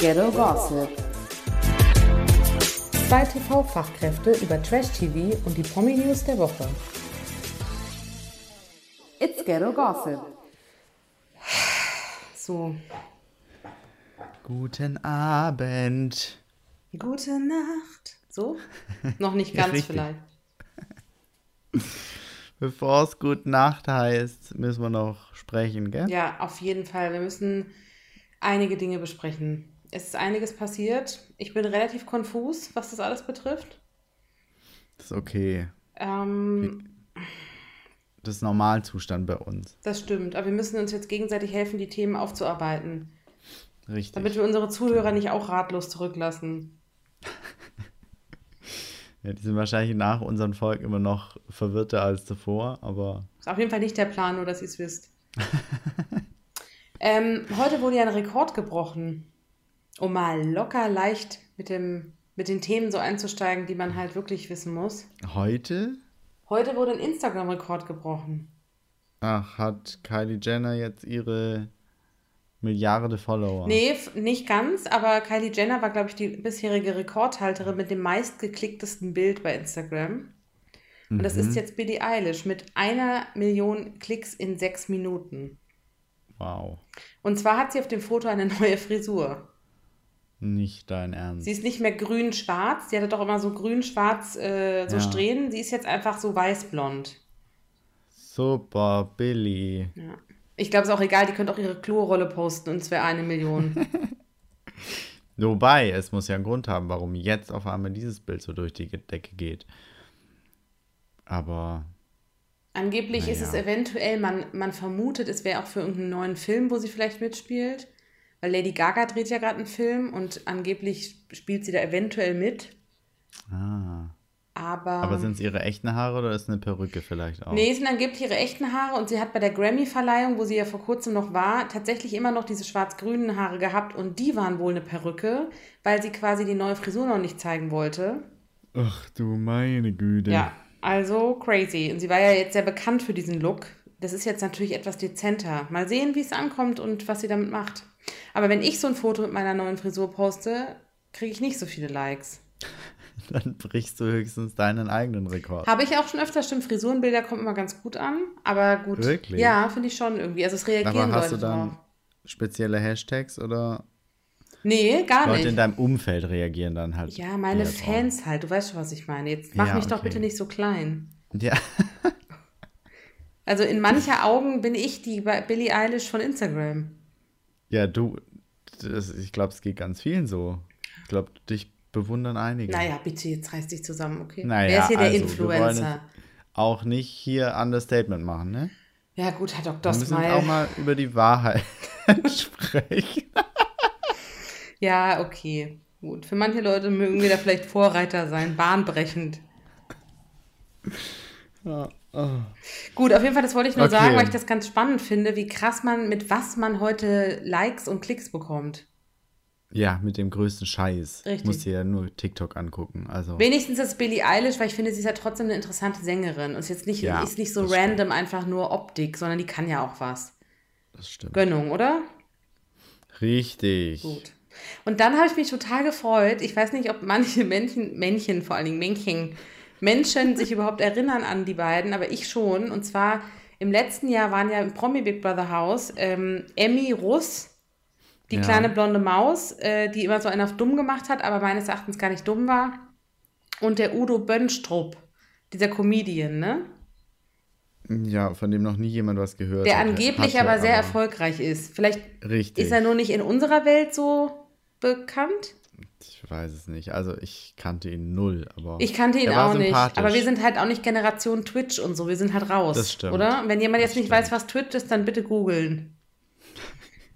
Ghetto Gossip. Zwei TV-Fachkräfte über Trash-TV und die Promi-News der Woche. It's Ghetto Gossip. So. Guten Abend. Gute Nacht. So? Noch nicht ganz Richtig. vielleicht. Bevor es Gute Nacht heißt, müssen wir noch sprechen, gell? Ja, auf jeden Fall. Wir müssen einige Dinge besprechen. Es ist einiges passiert. Ich bin relativ konfus, was das alles betrifft. ist okay. Ähm, Das ist Normalzustand bei uns. das stimmt. Aber wir müssen uns jetzt gegenseitig helfen, die Themen aufzuarbeiten. Richtig. Damit wir unsere Zuhörer nicht auch ratlos zurücklassen. ja, die sind wahrscheinlich nach unseren Folgen immer noch verwirrter als zuvor, aber Ist auf jeden Fall nicht der Plan, nur dass ihr es wisst. ähm, heute wurde ja ein Rekord gebrochen, um mal locker leicht mit, dem, mit den Themen so einzusteigen, die man halt wirklich wissen muss. heute, Heute wurde ein Instagram-Rekord gebrochen. ach, hat Kylie Jenner jetzt ihre Milliarde Follower. Nee, nicht ganz, aber Kylie Jenner war, glaube ich, die bisherige Rekordhalterin mit dem meistgeklicktesten Bild bei Instagram. Und das ist jetzt Billie Eilish mit einer Million Klicks in sechs Minuten. Wow. Und zwar hat sie auf dem Foto eine neue Frisur. Nicht dein Ernst. Sie ist nicht mehr grün-schwarz. Sie hatte doch immer so grün-schwarz äh, so Ja. Strähnen. Sie ist jetzt einfach so weiß-blond. Super, Billy. Ja. Ich glaube, es ist auch egal. Die könnte auch ihre Klorolle posten und es wäre eine Million. Wobei, es muss ja einen Grund haben, warum jetzt auf einmal dieses Bild so durch die Decke geht. Aber Angeblich ist es Naja. eventuell, man, man vermutet, es wäre auch für irgendeinen neuen Film, wo sie vielleicht mitspielt. Weil Lady Gaga dreht ja gerade einen Film und angeblich spielt sie da eventuell mit. ah. Aber, Aber sind es ihre echten Haare oder ist eine Perücke vielleicht auch? nee, es sind angeblich ihre echten Haare und sie hat bei der Grammy-Verleihung, wo sie ja vor kurzem noch war, tatsächlich immer noch diese schwarz-grünen Haare gehabt und die waren wohl eine Perücke, weil sie quasi die neue Frisur noch nicht zeigen wollte. Ach du meine Güte. Ja, also crazy. Und sie war ja jetzt sehr bekannt für diesen Look. Das ist jetzt natürlich etwas dezenter. Mal sehen, wie es ankommt und was sie damit macht. Aber wenn ich so ein Foto mit meiner neuen Frisur poste, kriege ich nicht so viele Likes. Dann brichst du höchstens deinen eigenen Rekord. Habe ich auch schon öfter, stimmt, Frisurenbilder kommen immer ganz gut an. Aber gut. Wirklich? Ja, finde ich schon irgendwie. Also es reagieren Aber hast Leute du dann drauf. spezielle Hashtags oder Nee, gar Leute in nicht. deinem Umfeld reagieren dann halt? Ja, meine eher drauf? Fans halt. Du weißt schon, was ich meine. Jetzt mach Ja, mich doch okay. bitte nicht so klein. Ja, Also in mancher Augen bin ich die Billie Eilish von Instagram. ja du, das, ich glaube, es geht ganz vielen so. Ich glaube, dich bewundern einige. Naja, bitte, jetzt reiß dich zusammen, okay? Naja, Wer ist hier der also, Influencer? Auch nicht hier Understatement machen, ne? Ja, gut, Herr Dr. Wir müssen Smile. auch mal über die Wahrheit sprechen. Ja, okay. Gut. Für manche Leute mögen wir da vielleicht Vorreiter sein, bahnbrechend. Ja, oh. Gut, auf jeden Fall, das wollte ich nur Okay. sagen, weil ich das ganz spannend finde, wie krass man, mit was man heute Likes und Klicks bekommt. Ja, mit dem größten Scheiß. Richtig. Musst dir ja nur TikTok angucken. Also, Wenigstens ist Billie Eilish, weil ich finde, sie ist ja trotzdem eine interessante Sängerin. Und ist jetzt nicht, Ja, ist nicht so random einfach nur Optik, sondern die kann ja auch was. das stimmt. Gönnung, oder? Richtig. Gut. Und dann habe ich mich total gefreut. Ich weiß nicht, ob manche Männchen, Männchen, vor allen Dingen Männchen, Menschen sich überhaupt erinnern an die beiden, aber ich schon. Und zwar im letzten Jahr waren ja im Promi Big Brother Haus ähm, Emmy Russ, die Ja. kleine blonde Maus, äh, die immer so einen auf dumm gemacht hat, aber meines Erachtens gar nicht dumm war. Und der Udo Bönstrup, dieser Comedian, ne? Ja, von dem noch nie jemand was gehört Der angeblich Hatte, aber sehr erfolgreich ist. Vielleicht Richtig. ist er nur nicht in unserer Welt so bekannt. Ich weiß es nicht. Also ich kannte ihn null, aber Ich kannte ihn auch nicht. Aber wir sind halt auch nicht Generation Twitch und so. Wir sind halt raus. Das stimmt. Oder? Wenn jemand jetzt Das nicht stimmt. weiß, was Twitch ist, dann bitte googeln.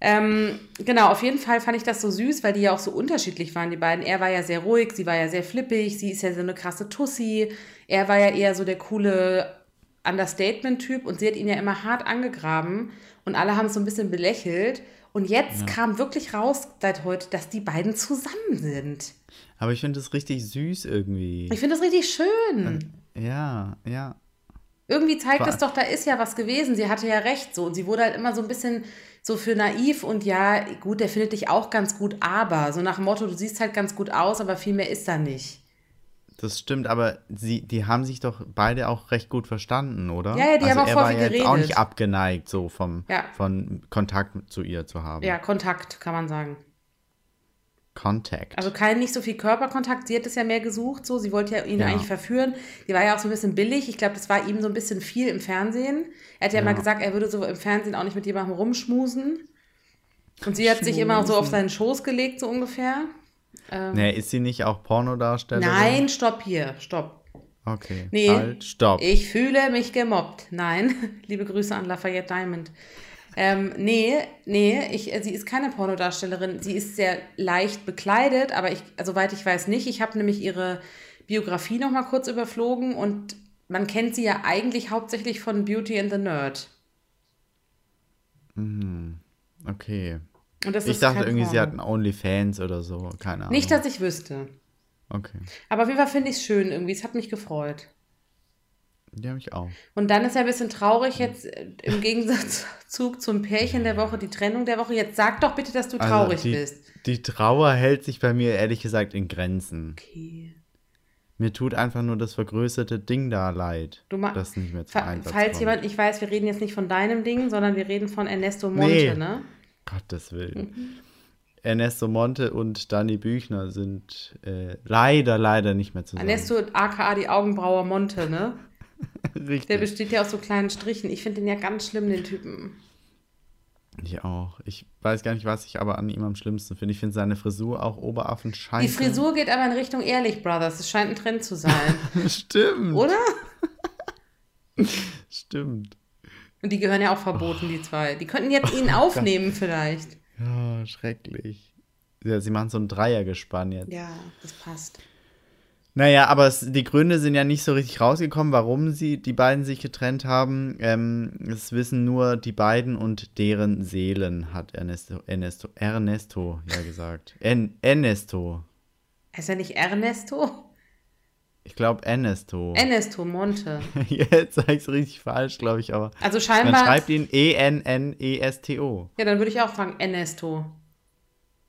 ähm, genau, auf jeden Fall fand ich das so süß, weil die ja auch so unterschiedlich waren, die beiden. Er war ja sehr ruhig, sie war ja sehr flippig, sie ist ja so eine krasse Tussi. Er war ja eher so der coole Understatement-Typ und sie hat ihn ja immer hart angegraben und alle haben es so ein bisschen belächelt. Und jetzt kam wirklich raus seit heute, dass die beiden zusammen sind. Aber ich finde es richtig süß irgendwie. Ich finde das richtig schön. Ja, ja. Irgendwie zeigt War- es doch, da ist ja was gewesen. Sie hatte ja recht so. Und sie wurde halt immer so ein bisschen so für naiv und ja, gut, der findet dich auch ganz gut, aber so nach dem Motto, du siehst halt ganz gut aus, aber viel mehr ist da nicht. Das stimmt, aber sie, die haben sich doch beide auch recht gut verstanden, oder? Ja, ja, die haben auch er voll war viel jetzt auch geredet. nicht abgeneigt, so vom, Ja. von Kontakt zu ihr zu haben. Ja, Kontakt, kann man sagen. Contact. Also kein nicht so viel Körperkontakt. Sie hat es ja mehr gesucht, so. Sie wollte ja ihn Ja. eigentlich verführen. Die war ja auch so ein bisschen billig. Ich glaube, das war ihm so ein bisschen viel im Fernsehen. Er hat ja, Ja. mal gesagt, er würde so im Fernsehen auch nicht mit jemandem rumschmusen. Und sie hat sich immer so auf seinen Schoß gelegt, so ungefähr. Nee, ist sie nicht auch Pornodarstellerin? Nein, stopp hier, stopp. Okay. Nee. Halt, stopp. Ich fühle mich gemobbt. Nein, liebe Grüße an Lafayette Diamond. Ähm, nee, nee, ich, äh, sie ist keine Pornodarstellerin. Sie ist sehr leicht bekleidet, aber ich, also soweit ich weiß nicht. Ich habe nämlich ihre Biografie noch mal kurz überflogen und man kennt sie ja eigentlich hauptsächlich von Beauty and the Nerd. Okay. Ich dachte irgendwie, sie Porno. hatten Onlyfans oder so. Keine Ahnung. Nicht, dass ich wüsste. Okay. Aber auf jeden Fall finde ich es schön irgendwie. Es hat mich gefreut. Die habe ich auch. Und dann ist er ein bisschen traurig jetzt äh, im Gegensatz zu- zum Pärchen der Woche, die Trennung der Woche. Jetzt sag doch bitte, dass du traurig Also die, bist. Die Trauer hält sich bei mir ehrlich gesagt in Grenzen. Okay. Mir tut einfach nur das vergrößerte Ding da leid, Du ma- das nicht mehr Fa Einsatz falls kommt. jemand nicht weiß, wir reden jetzt nicht von deinem Ding, sondern wir reden von Ernesto Monte, Nee. ne? Gottes Willen. Mhm. Ernesto Monte und Danny Büchner sind äh, leider, leider nicht mehr zusammen. Ernesto aka die Augenbraue Monte, ne? Der Richtig. besteht ja aus so kleinen Strichen. Ich finde den ja ganz schlimm, den Typen. Ich auch. Ich weiß gar nicht, was ich aber an ihm am schlimmsten finde. Ich finde seine Frisur auch Oberaffen-Scheiße. Die Frisur geht aber in Richtung Ehrlich Brothers. Das scheint ein Trend zu sein. Stimmt. Oder? Stimmt. Und die gehören ja auch verboten, die zwei. Die könnten jetzt ihn aufnehmen vielleicht. Ja, schrecklich. Ja, sie machen so ein Dreiergespann jetzt. Ja, das passt. Naja, aber es, die Gründe sind ja nicht so richtig rausgekommen, warum sie die beiden sich getrennt haben. Ähm, es wissen nur die beiden und deren Seelen, hat Ernesto, Ernesto, Ernesto ja gesagt. En, Ernesto. Ist er nicht Ernesto? Ich glaube Ernesto. Ernesto Monte. Jetzt sage ich es richtig falsch, glaube ich, aber Also man scheinbar. schreibt ihn E E-N-N-E-S-T-O. Ja, dann würde ich auch fragen, Ernesto.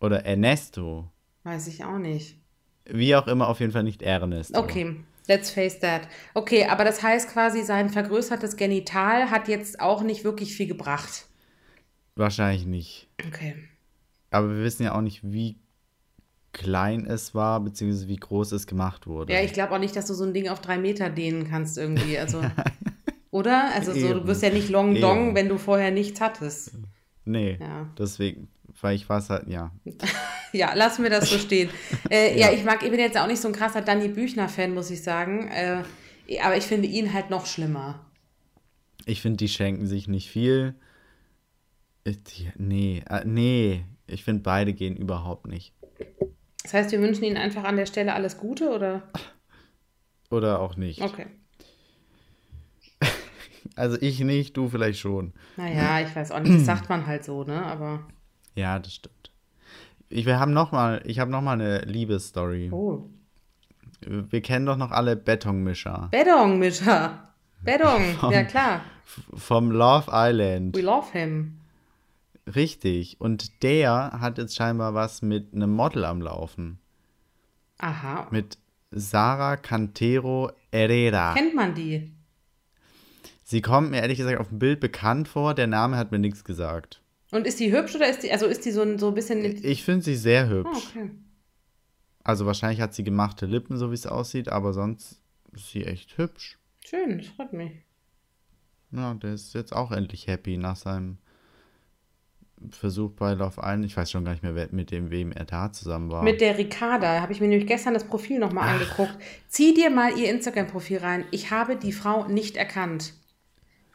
Oder Ernesto. Weiß ich auch nicht. Wie auch immer, auf jeden Fall nicht Ernesto. Okay, let's face that. Okay, aber das heißt quasi, sein vergrößertes Genital hat jetzt auch nicht wirklich viel gebracht. Wahrscheinlich nicht. Okay. Aber wir wissen ja auch nicht, wie klein es war, beziehungsweise wie groß es gemacht wurde. Ja, ich glaube auch nicht, dass du so ein Ding auf drei Meter dehnen kannst irgendwie. Also, oder? Also so, du wirst ja nicht Long Dong, Eben. wenn du vorher nichts hattest. nee, Ja. deswegen, weil ich war es halt, ja. Ja, lassen wir das so stehen. Äh, ja. Ja. ich mag, ich bin jetzt auch nicht so ein krasser Danny Büchner-Fan, muss ich sagen. Äh, aber ich finde ihn halt noch schlimmer. Ich finde, die schenken sich nicht viel. Ich- die- Nee, äh, nee, ich finde, beide gehen überhaupt nicht. Das heißt, wir wünschen ihnen einfach an der Stelle alles Gute, oder? Oder auch nicht. Okay. Also ich nicht, du vielleicht schon. Naja, ich weiß auch nicht, das sagt man halt so, ne? Aber. Ja, das stimmt. Ich, wir haben noch mal, ich habe noch mal eine Liebesstory. Oh. Wir kennen doch noch alle Betonmischer Beddong-Mischer. Beddong, ja klar. Vom Love Island. We love him. Richtig. Und der hat jetzt scheinbar was mit einem Model am Laufen. Aha. Mit Sarah Cantero Herrera. Kennt man die? Sie kommt mir ehrlich gesagt auf dem Bild bekannt vor. Der Name hat mir nichts gesagt. Und ist die hübsch oder ist die, also ist die so ein, so ein bisschen. Ich finde sie sehr hübsch. Ah, okay. Also wahrscheinlich hat sie gemachte Lippen, so wie es aussieht, aber sonst ist sie echt hübsch. Schön, das freut mich. Ja, der ist jetzt auch endlich happy nach seinem Versuch bei Love Island. Ich weiß schon gar nicht mehr, wer- mit dem wem er da zusammen war. Mit der Ricarda habe ich mir nämlich gestern das Profil nochmal angeguckt. Zieh dir mal ihr Instagram-Profil rein. Ich habe die Frau nicht erkannt.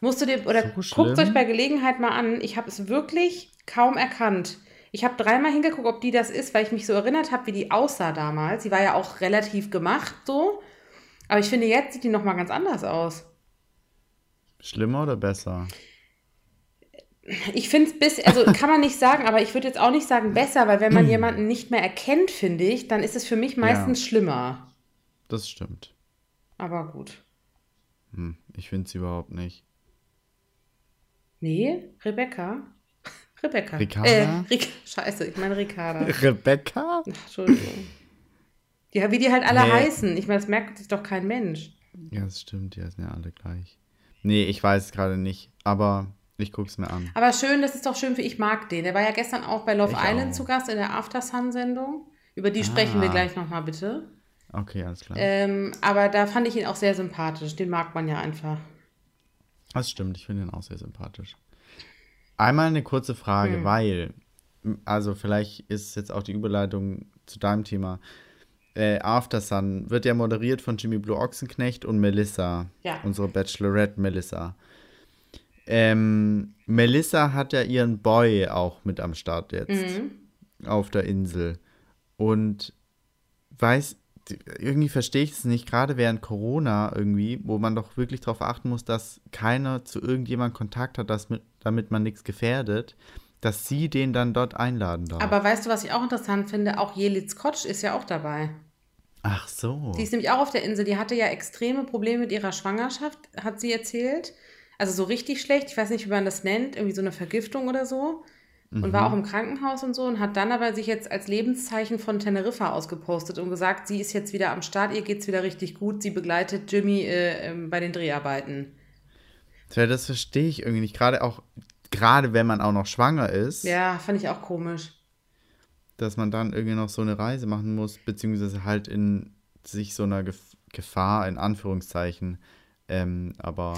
Musst du dir, oder So guckt euch bei Gelegenheit mal an. Ich habe es wirklich kaum erkannt. Ich habe dreimal hingeguckt, ob die das ist, weil ich mich so erinnert habe, wie die aussah damals. Sie war ja auch relativ gemacht so. Aber ich finde, jetzt sieht die nochmal ganz anders aus. Schlimmer oder besser? Ich finde es bis, also kann man nicht sagen, aber ich würde jetzt auch nicht sagen besser, weil wenn man jemanden nicht mehr erkennt, finde ich, dann ist es für mich meistens schlimmer. Das stimmt. Aber gut. Hm, ich finde sie überhaupt nicht. Nee, Rebecca. Rebecca. Ricarda? Äh, Ric Scheiße, ich meine Ricarda. Rebecca? Ach, Entschuldigung. Ja, wie die halt alle Nee. heißen. Ich meine, das merkt sich doch kein Mensch. Ja, das stimmt, die sind ja alle gleich. Nee, ich weiß es gerade nicht, aber ich guck's mir an. Aber schön, das ist doch schön für Ich mag den. Der war ja gestern auch bei Love Ich Island auch. zu Gast in der After Sun-Sendung. Über die sprechen wir Ah. gleich nochmal bitte. Okay, alles klar. Ähm, aber da fand ich ihn auch sehr sympathisch. Den mag man ja einfach. Das stimmt, ich finde ihn auch sehr sympathisch. Einmal eine kurze Frage, Hm. weil, also vielleicht ist jetzt auch die Überleitung zu deinem Thema. Äh, After Sun wird ja moderiert von Jimmy Blue Ochsenknecht und Melissa, Ja. unsere Bachelorette Melissa. Ähm, Melissa hat ja ihren Boy auch mit am Start jetzt Mhm. auf der Insel. Und weiß, irgendwie verstehe ich es nicht, gerade während Corona irgendwie, wo man doch wirklich darauf achten muss, dass keiner zu irgendjemandem Kontakt hat, dass mit, damit man nichts gefährdet, dass sie den dann dort einladen darf. Aber weißt du, was ich auch interessant finde? Auch Jelitz Kotsch ist ja auch dabei. Ach so. Die ist nämlich auch auf der Insel. Die hatte ja extreme Probleme mit ihrer Schwangerschaft, hat sie erzählt. Also so richtig schlecht. Ich weiß nicht, wie man das nennt. Irgendwie so eine Vergiftung oder so. Und war auch im Krankenhaus und so und hat dann aber sich jetzt als Lebenszeichen von Teneriffa ausgepostet und gesagt, sie ist jetzt wieder am Start, ihr geht's wieder richtig gut, sie begleitet Jimmy äh, ähm, bei den Dreharbeiten. Tja, das verstehe ich irgendwie nicht. Gerade auch, gerade wenn man auch noch schwanger ist, Ja, fand ich auch komisch. dass man dann irgendwie noch so eine Reise machen muss, beziehungsweise halt in sich so einer Gef Gefahr, in Anführungszeichen, ähm, aber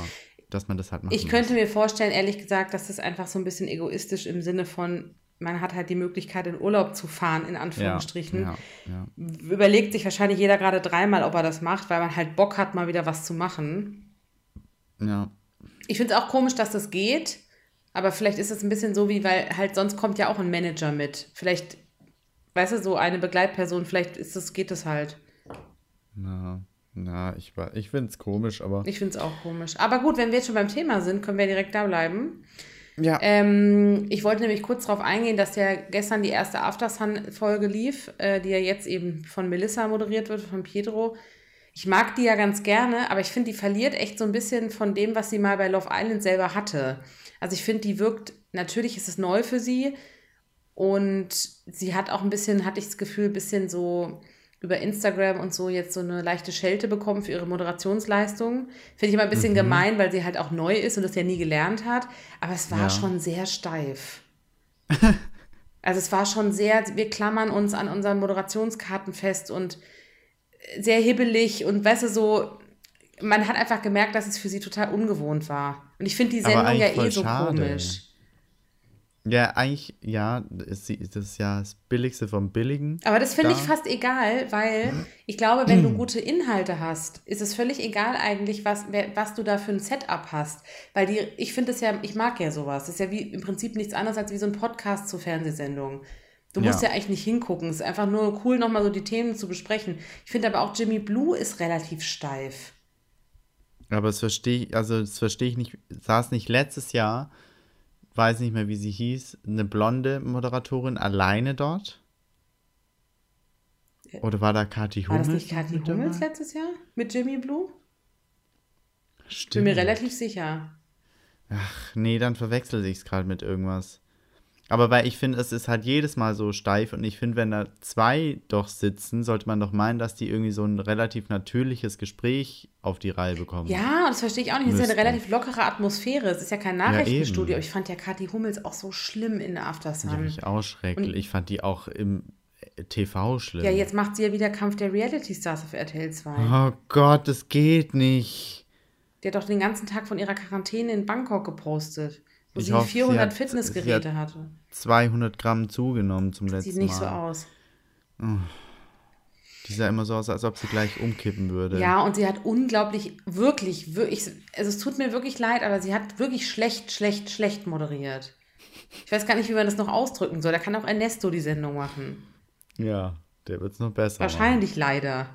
dass man das halt machen Ich könnte mir vorstellen, ehrlich gesagt, dass das einfach so ein bisschen egoistisch im Sinne von, man hat halt die Möglichkeit, in Urlaub zu fahren, in muss. Anführungsstrichen. Ja, ja, ja. Überlegt sich wahrscheinlich jeder gerade dreimal, ob er das macht, weil man halt Bock hat, mal wieder was zu machen. ja. Ich finde es auch komisch, dass das geht, aber vielleicht ist es ein bisschen so, wie, weil halt sonst kommt ja auch ein Manager mit. Vielleicht, weißt du, so eine Begleitperson, vielleicht ist das, geht das halt. Na, na, ich, ich finde es komisch, aber. Ich finde es auch komisch. Aber gut, wenn wir jetzt schon beim Thema sind, können wir direkt da bleiben. ja. Ähm, ich wollte nämlich kurz darauf eingehen, dass ja gestern die erste Aftersun-Folge lief, äh, die ja jetzt eben von Melissa moderiert wird, von Pietro. Ich mag die ja ganz gerne, aber ich finde, die verliert echt so ein bisschen von dem, was sie mal bei Love Island selber hatte. Also ich finde, die wirkt, natürlich ist es neu für sie und sie hat auch ein bisschen, hatte ich das Gefühl, ein bisschen so über Instagram und so jetzt so eine leichte Schelte bekommen für ihre Moderationsleistung. Finde ich immer ein bisschen gemein, weil sie halt auch neu ist und das ja nie gelernt hat. Aber es war Ja. schon sehr steif. also es war schon sehr, wir klammern uns an unseren Moderationskarten fest und sehr hibbelig und weißt du, so, man hat einfach gemerkt, dass es für sie total ungewohnt war. Und ich finde die Sendung ja eh so schade. komisch. Ja, eigentlich, ja, ist, sie- das ist ja das Billigste vom Billigen. Aber das finde ich Da- fast egal, weil ich glaube, wenn du gute Inhalte hast, ist es völlig egal eigentlich, was, was du da für ein Setup hast. Weil die, ich finde es ja, ich mag ja sowas. Das ist ja wie im Prinzip nichts anderes als wie so ein Podcast zur Fernsehsendung. Du musst ja, Ja. eigentlich nicht hingucken. Es ist einfach nur cool, nochmal so die Themen zu besprechen. Ich finde aber auch Jimmy Blue ist relativ steif. Aber das verstehe ich, also das verstehe ich nicht, saß nicht letztes Jahr, weiß nicht mehr, wie sie hieß, eine blonde Moderatorin alleine dort? Oder war da Kathi War Hummels? das nicht Kathi Hummels dabei? letztes Jahr mit Jimmy Blue? Bin Stimmt. mir relativ sicher. Ach, nee, dann verwechsel ich es gerade mit irgendwas. Aber weil ich finde, es ist halt jedes Mal so steif und ich finde, wenn da zwei doch sitzen, sollte man doch meinen, dass die irgendwie so ein relativ natürliches Gespräch auf die Reihe bekommen. Ja, das verstehe ich auch nicht. Es ist ja eine relativ lockere Atmosphäre. Es ist ja kein. Nachrichtenstudio. aber ich fand ja Kathi Hummels auch so schlimm in der Aftersun. fand ich auch schrecklich. Ich fand die auch im äh, TV schlimm. Ja, jetzt macht sie ja wieder Kampf der Reality Stars auf RTL 2. Oh Gott, das geht nicht. Die hat doch den ganzen Tag von ihrer Quarantäne in Bangkok gepostet, Ich sie hoffe, sie 400 hat- Fitnessgeräte sie hat hatte. 200 Gramm zugenommen zum letzten Sieht nicht Mal. so aus. Die sah immer so aus, als ob sie gleich umkippen würde. Ja, und sie hat unglaublich, wirklich, wirklich, also es tut mir wirklich leid, aber sie hat wirklich schlecht, schlecht, schlecht moderiert. Ich weiß gar nicht, wie man das noch ausdrücken soll. Da kann auch Ernesto die Sendung machen. Ja, der wird es noch besser. Wahrscheinlich leider.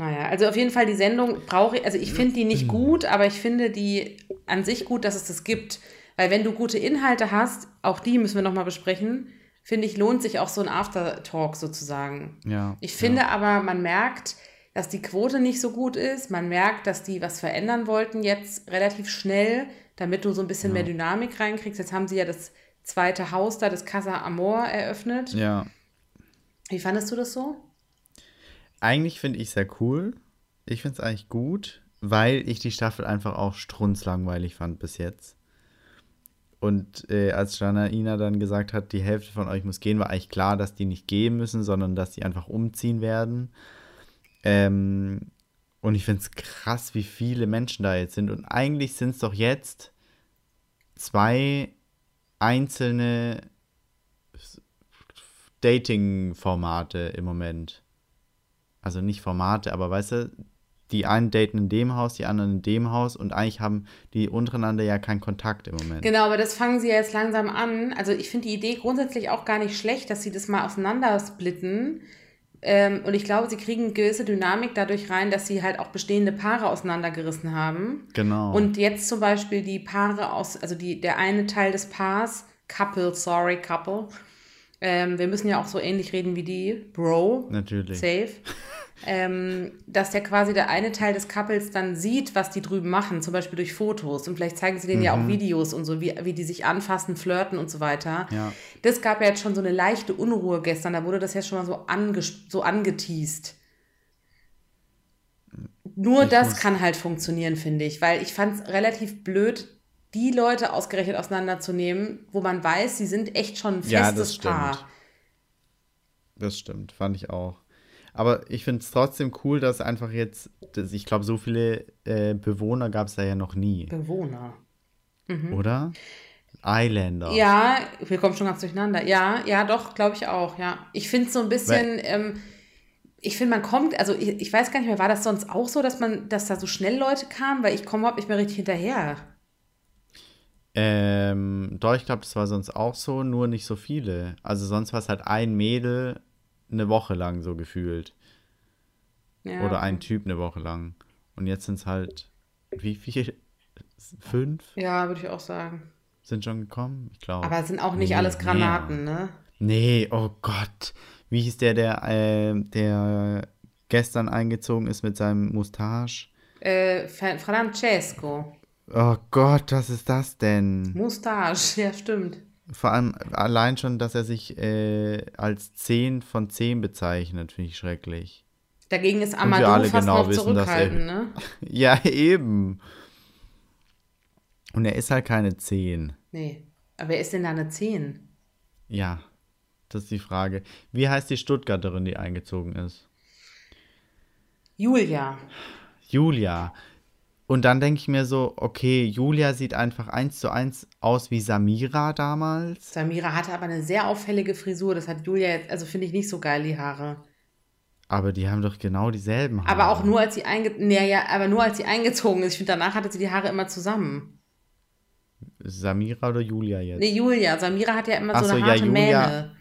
Naja, also auf jeden Fall die Sendung brauche ich, also ich finde die nicht gut, aber ich finde die an sich gut, dass es das gibt. Weil wenn du gute Inhalte hast, auch die müssen wir nochmal besprechen, finde ich, lohnt sich auch so ein Aftertalk sozusagen. Ja. Ich finde aber, man merkt, dass die Quote nicht so gut ist. Man merkt, dass die was verändern wollten jetzt relativ schnell, damit du so ein bisschen ja. mehr Dynamik reinkriegst. Jetzt haben sie ja das zweite Haus da, das Casa Amor, eröffnet. Ja. Wie fandest du das so? Eigentlich finde ich es sehr cool. Ich finde es eigentlich gut, weil ich die Staffel einfach auch strunzlangweilig fand bis jetzt. Und äh, als Janaina dann gesagt hat, die Hälfte von euch muss gehen, war eigentlich klar, dass die nicht gehen müssen, sondern dass die einfach umziehen werden. Ähm, und ich finde es krass, wie viele Menschen da jetzt sind. Und eigentlich sind es doch jetzt zwei einzelne Dating-Formate im Moment. Also nicht Formate, aber weißt du, die einen daten in dem Haus, die anderen in dem Haus und eigentlich haben die untereinander ja keinen Kontakt im Moment. Genau, aber das fangen sie ja jetzt langsam an. Also ich finde die Idee grundsätzlich auch gar nicht schlecht, dass sie das mal auseinandersplitten. Ähm, und ich glaube, sie kriegen eine gewisse Dynamik dadurch rein, dass sie halt auch bestehende Paare auseinandergerissen haben. Genau. Und jetzt zum Beispiel die Paare aus, also die, der eine Teil des Paars, Couple, sorry, Couple. Ähm, wir müssen ja auch so ähnlich reden wie die, Bro. Natürlich. Safe ähm, dass der quasi der eine Teil des Couples dann sieht, was die drüben machen, zum Beispiel durch Fotos. Und vielleicht zeigen sie denen mhm. ja auch mhm. Videos und so, wie, wie die sich anfassen, flirten und so weiter. Ja. Das gab ja jetzt schon so eine leichte Unruhe gestern. Da wurde das ja schon mal so, ange so angeteased. Nur ich das kann halt funktionieren, finde ich, weil ich fand es relativ blöd, die Leute ausgerechnet auseinanderzunehmen, wo man weiß, sie sind echt schon ein festes ja, das Paar. Das stimmt, fand ich auch. Aber ich finde es trotzdem cool, dass einfach jetzt, dass ich glaube, so viele äh, Bewohner gab es da ja noch nie. Bewohner. Mhm. Oder? Islander. Ja, wir kommen schon ganz durcheinander. Ja, ja, doch, glaube ich auch, ja. Ich finde es so ein bisschen, ähm, ich finde, man kommt, also ich, ich, weiß gar nicht mehr, war das sonst auch so, dass man, dass da so schnell Leute kamen, weil ich komme überhaupt nicht mehr richtig hinterher. Ähm, doch, ich glaube, das war sonst auch so, nur nicht so viele. Also sonst war es halt ein Mädel eine Woche lang so gefühlt. Ja. Oder ein Typ eine Woche lang. Und jetzt sind es halt, wie viel? Fünf? Ja, würde ich auch sagen. Sind schon gekommen? Ich glaube. Aber es sind auch nicht nee, alles Granaten, nee. ne? Nee, oh Gott. Wie hieß der, der, äh, der gestern eingezogen ist mit seinem Mustache? Äh, Francesco. Oh Gott, was ist das denn? Mustache, ja, stimmt. Vor allem allein schon, dass er sich äh, als 10 von 10 bezeichnet, finde ich schrecklich. Dagegen ist Amadou fast genau noch wissen, zurückhaltend, er, ne? ja, eben. Und er ist halt keine 10. Nee. Aber wer ist denn da eine 10? Ja, das ist die Frage. Wie heißt die Stuttgarterin, die eingezogen ist? Julia. Julia. Und dann denke ich mir so, okay, Julia sieht einfach eins zu eins aus wie Samira damals. Samira hatte aber eine sehr auffällige Frisur. Das hat Julia jetzt, also finde ich nicht so geil, die Haare. Aber die haben doch genau dieselben Haare. Aber auch nur als sie einge nee, ja, aber nur als sie eingezogen ist. Ich finde, danach hatte sie die Haare immer zusammen. Samira oder Julia jetzt? Nee, Julia. Samira hat ja immer Ach so eine so, harte ja, Julia, Mähne.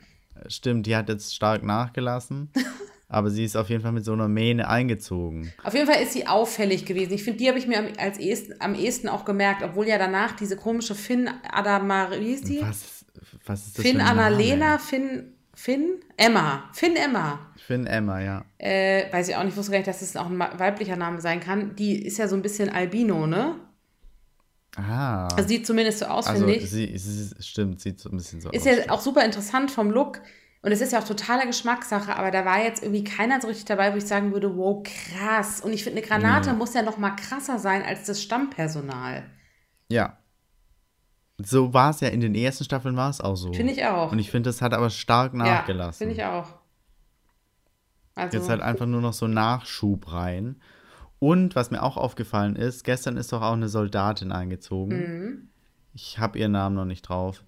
Stimmt, die hat jetzt stark nachgelassen. aber sie ist auf jeden Fall mit so einer Mähne eingezogen. Auf jeden Fall ist sie auffällig gewesen. Ich finde, die habe ich mir am, als ehesten, am ehesten auch gemerkt, obwohl ja danach diese komische Finn Adamar, wie ist die? Was, was ist das Finn Annalena, Finn, Finn, Emma, Finn Emma. Finn Emma, ja. Äh, weiß ich auch nicht, wusste gar nicht, dass es das auch ein weiblicher Name sein kann. Die ist ja so ein bisschen Albino, ne? Ah. Also sieht zumindest so aus, also, finde ich. Sie, sie, stimmt, sieht so ein bisschen so ist aus. Ist ja auch super interessant vom Look. Und es ist ja auch totale Geschmackssache, aber da war jetzt irgendwie keiner so richtig dabei, wo ich sagen würde, wow, krass. Und ich finde, eine Granate ja. muss ja noch mal krasser sein als das Stammpersonal. Ja. So war es ja in den ersten Staffeln war es auch so. Finde ich auch. Und ich finde, das hat aber stark nachgelassen. Ja, finde ich auch. Also, Jetzt halt einfach nur noch so Nachschub rein. Und was mir auch aufgefallen ist, gestern ist doch auch eine Soldatin eingezogen. Mhm. Ich habe ihren Namen noch nicht drauf.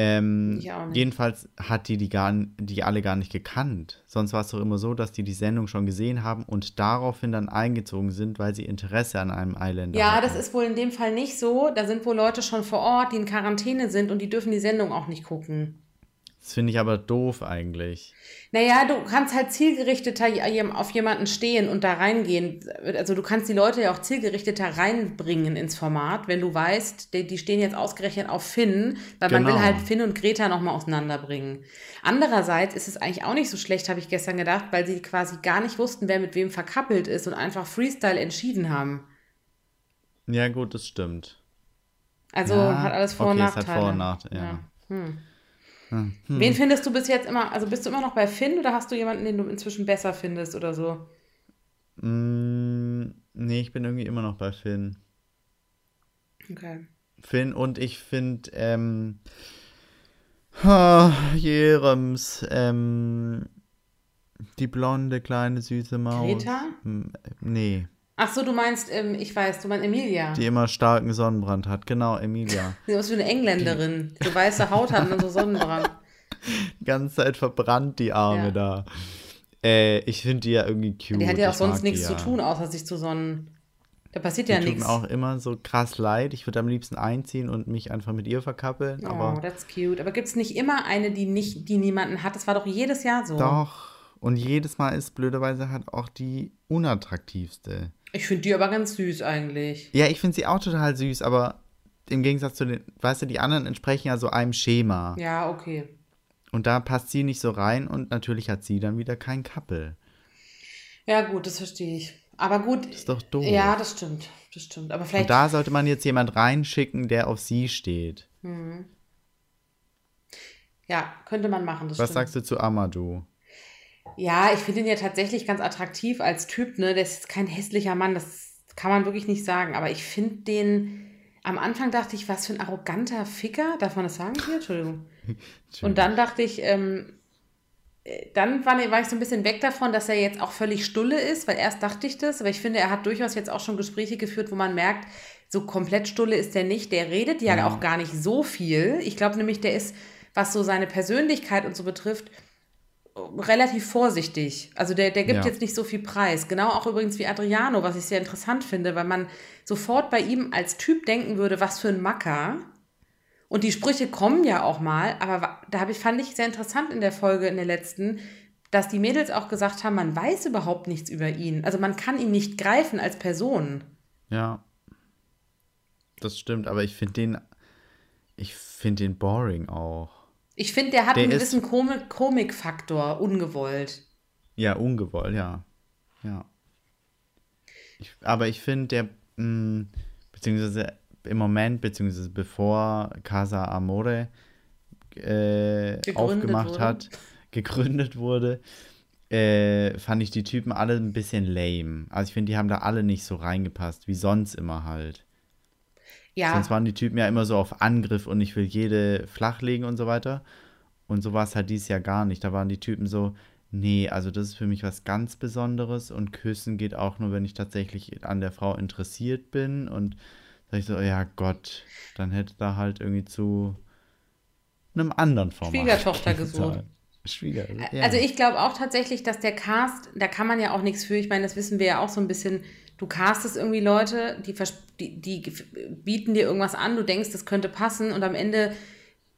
Ähm, jedenfalls hat die die, gar, die alle gar nicht gekannt. Sonst war es doch immer so, dass die die Sendung schon gesehen haben und daraufhin dann eingezogen sind, weil sie Interesse an einem Islander Ja, hatten. das ist wohl in dem Fall nicht so. Da sind wohl Leute schon vor Ort, die in Quarantäne sind und die dürfen die Sendung auch nicht gucken. Das finde ich aber doof eigentlich. Naja, du kannst halt zielgerichteter auf jemanden stehen und da reingehen. Also du kannst die Leute ja auch zielgerichteter reinbringen ins Format, wenn du weißt, die, die stehen jetzt ausgerechnet auf Finn, weil genau. man will genau. halt Finn und Greta nochmal auseinanderbringen. Andererseits ist es eigentlich auch nicht so schlecht, habe ich gestern gedacht, weil sie quasi gar nicht wussten, wer mit wem verkappelt ist und einfach Freestyle entschieden haben. Ja gut, das stimmt. Also ja, hat alles Vor- okay, und Nachteile. Es hat Vor- und Nachteile, ja. ja. Hm. Hm. Wen findest du bis jetzt immer, also bist du immer noch bei Finn oder hast du jemanden, den du inzwischen besser findest oder so? Mm, nee, ich bin irgendwie immer noch bei Finn. Okay. Finn und ich finde, ähm, oh, Jerems, ähm, die blonde, kleine, süße Maus. Greta? Nee. Ach so, du meinst, ähm, ich weiß, du meinst Emilia. Die immer starken Sonnenbrand hat, genau, Emilia. Sie ist wie eine Engländerin, die so weiße Haut hat und so Sonnenbrand. Die ganze Zeit verbrannt, die Arme ja. da. Äh, ich finde die ja irgendwie cute. Die hat ja auch sonst nichts zu tun, außer sich zu sonnen. Da passiert die ja nichts. tut mir auch immer so krass leid. Ich würde am liebsten einziehen und mich einfach mit ihr verkappeln. Oh, aber that's cute. Aber gibt es nicht immer eine, die nicht, die niemanden hat? Das war doch jedes Jahr so. Doch. Und jedes Mal ist blöderweise halt auch die unattraktivste. Ich finde die aber ganz süß eigentlich. Ja, ich finde sie auch total süß, aber im Gegensatz zu den, weißt du, die anderen entsprechen ja so einem Schema. Ja, okay. Und da passt sie nicht so rein und natürlich hat sie dann wieder kein Kappel. Ja, gut, das verstehe ich. Aber gut. Das ist doch doof. Ja, das stimmt. Das stimmt. Aber vielleicht. Und da sollte man jetzt jemand reinschicken, der auf sie steht. Mhm. Ja, könnte man machen. Was stimmt. sagst du zu Amadou? Ja, ich finde ihn ja tatsächlich ganz attraktiv als Typ, ne? Der ist kein hässlicher Mann, das kann man wirklich nicht sagen. Aber ich finde den. Am Anfang dachte ich, was für ein arroganter Ficker. Darf man das sagen hier? Entschuldigung. Und dann dachte ich, ähm, äh, dann war, war, ich so ein bisschen weg davon, dass er jetzt auch völlig stulle ist, weil erst dachte ich das, aber ich finde, er hat durchaus jetzt auch schon Gespräche geführt, wo man merkt, so komplett stulle ist er nicht. Der redet ja, ja. auch gar nicht so viel. Ich glaube nämlich, der ist, was so seine Persönlichkeit und so betrifft, relativ vorsichtig. Also der, der gibt ja. jetzt nicht so viel Preis. Genau auch übrigens wie Adriano, was ich sehr interessant finde, weil man sofort bei ihm als Typ denken würde, was für ein Macker. Und die Sprüche kommen ja auch mal, aber da habe ich, fand ich sehr interessant in der Folge, in der letzten, dass die Mädels auch gesagt haben, man weiß überhaupt nichts über ihn. Also man kann ihn nicht greifen als Person. Ja. Das stimmt, aber ich finde den, ich finde den boring auch. Ich finde, der hat der einen gewissen Komik Komikfaktor, ungewollt. Ja, ungewollt, ja. Ja. Ich, aber ich finde, der, mh, mm, beziehungsweise im Moment, beziehungsweise bevor Casa Amore äh, aufgemacht wurde. hat, gegründet wurde, äh, fand ich die Typen alle ein bisschen lame. Also ich finde, die haben da alle nicht so reingepasst, wie sonst immer halt. Ja. Sonst waren die Typen ja immer so auf Angriff und ich will jede flachlegen und so weiter. Und so war es halt dieses Jahr gar nicht. Da waren die Typen so, nee, also das ist für mich was ganz Besonderes und küssen geht auch nur, wenn ich tatsächlich an der Frau interessiert bin. Und da ich so, ja Gott, dann hätte da halt irgendwie zu einem anderen Format. Schwiegertochter gesucht. Schwieger. Ja. Also ich glaube auch tatsächlich, dass der Cast, da kann man ja auch nichts für. Ich meine, das wissen wir ja auch so ein bisschen du castest irgendwie Leute, die, die, die, bieten dir irgendwas an, du denkst, das könnte passen und am Ende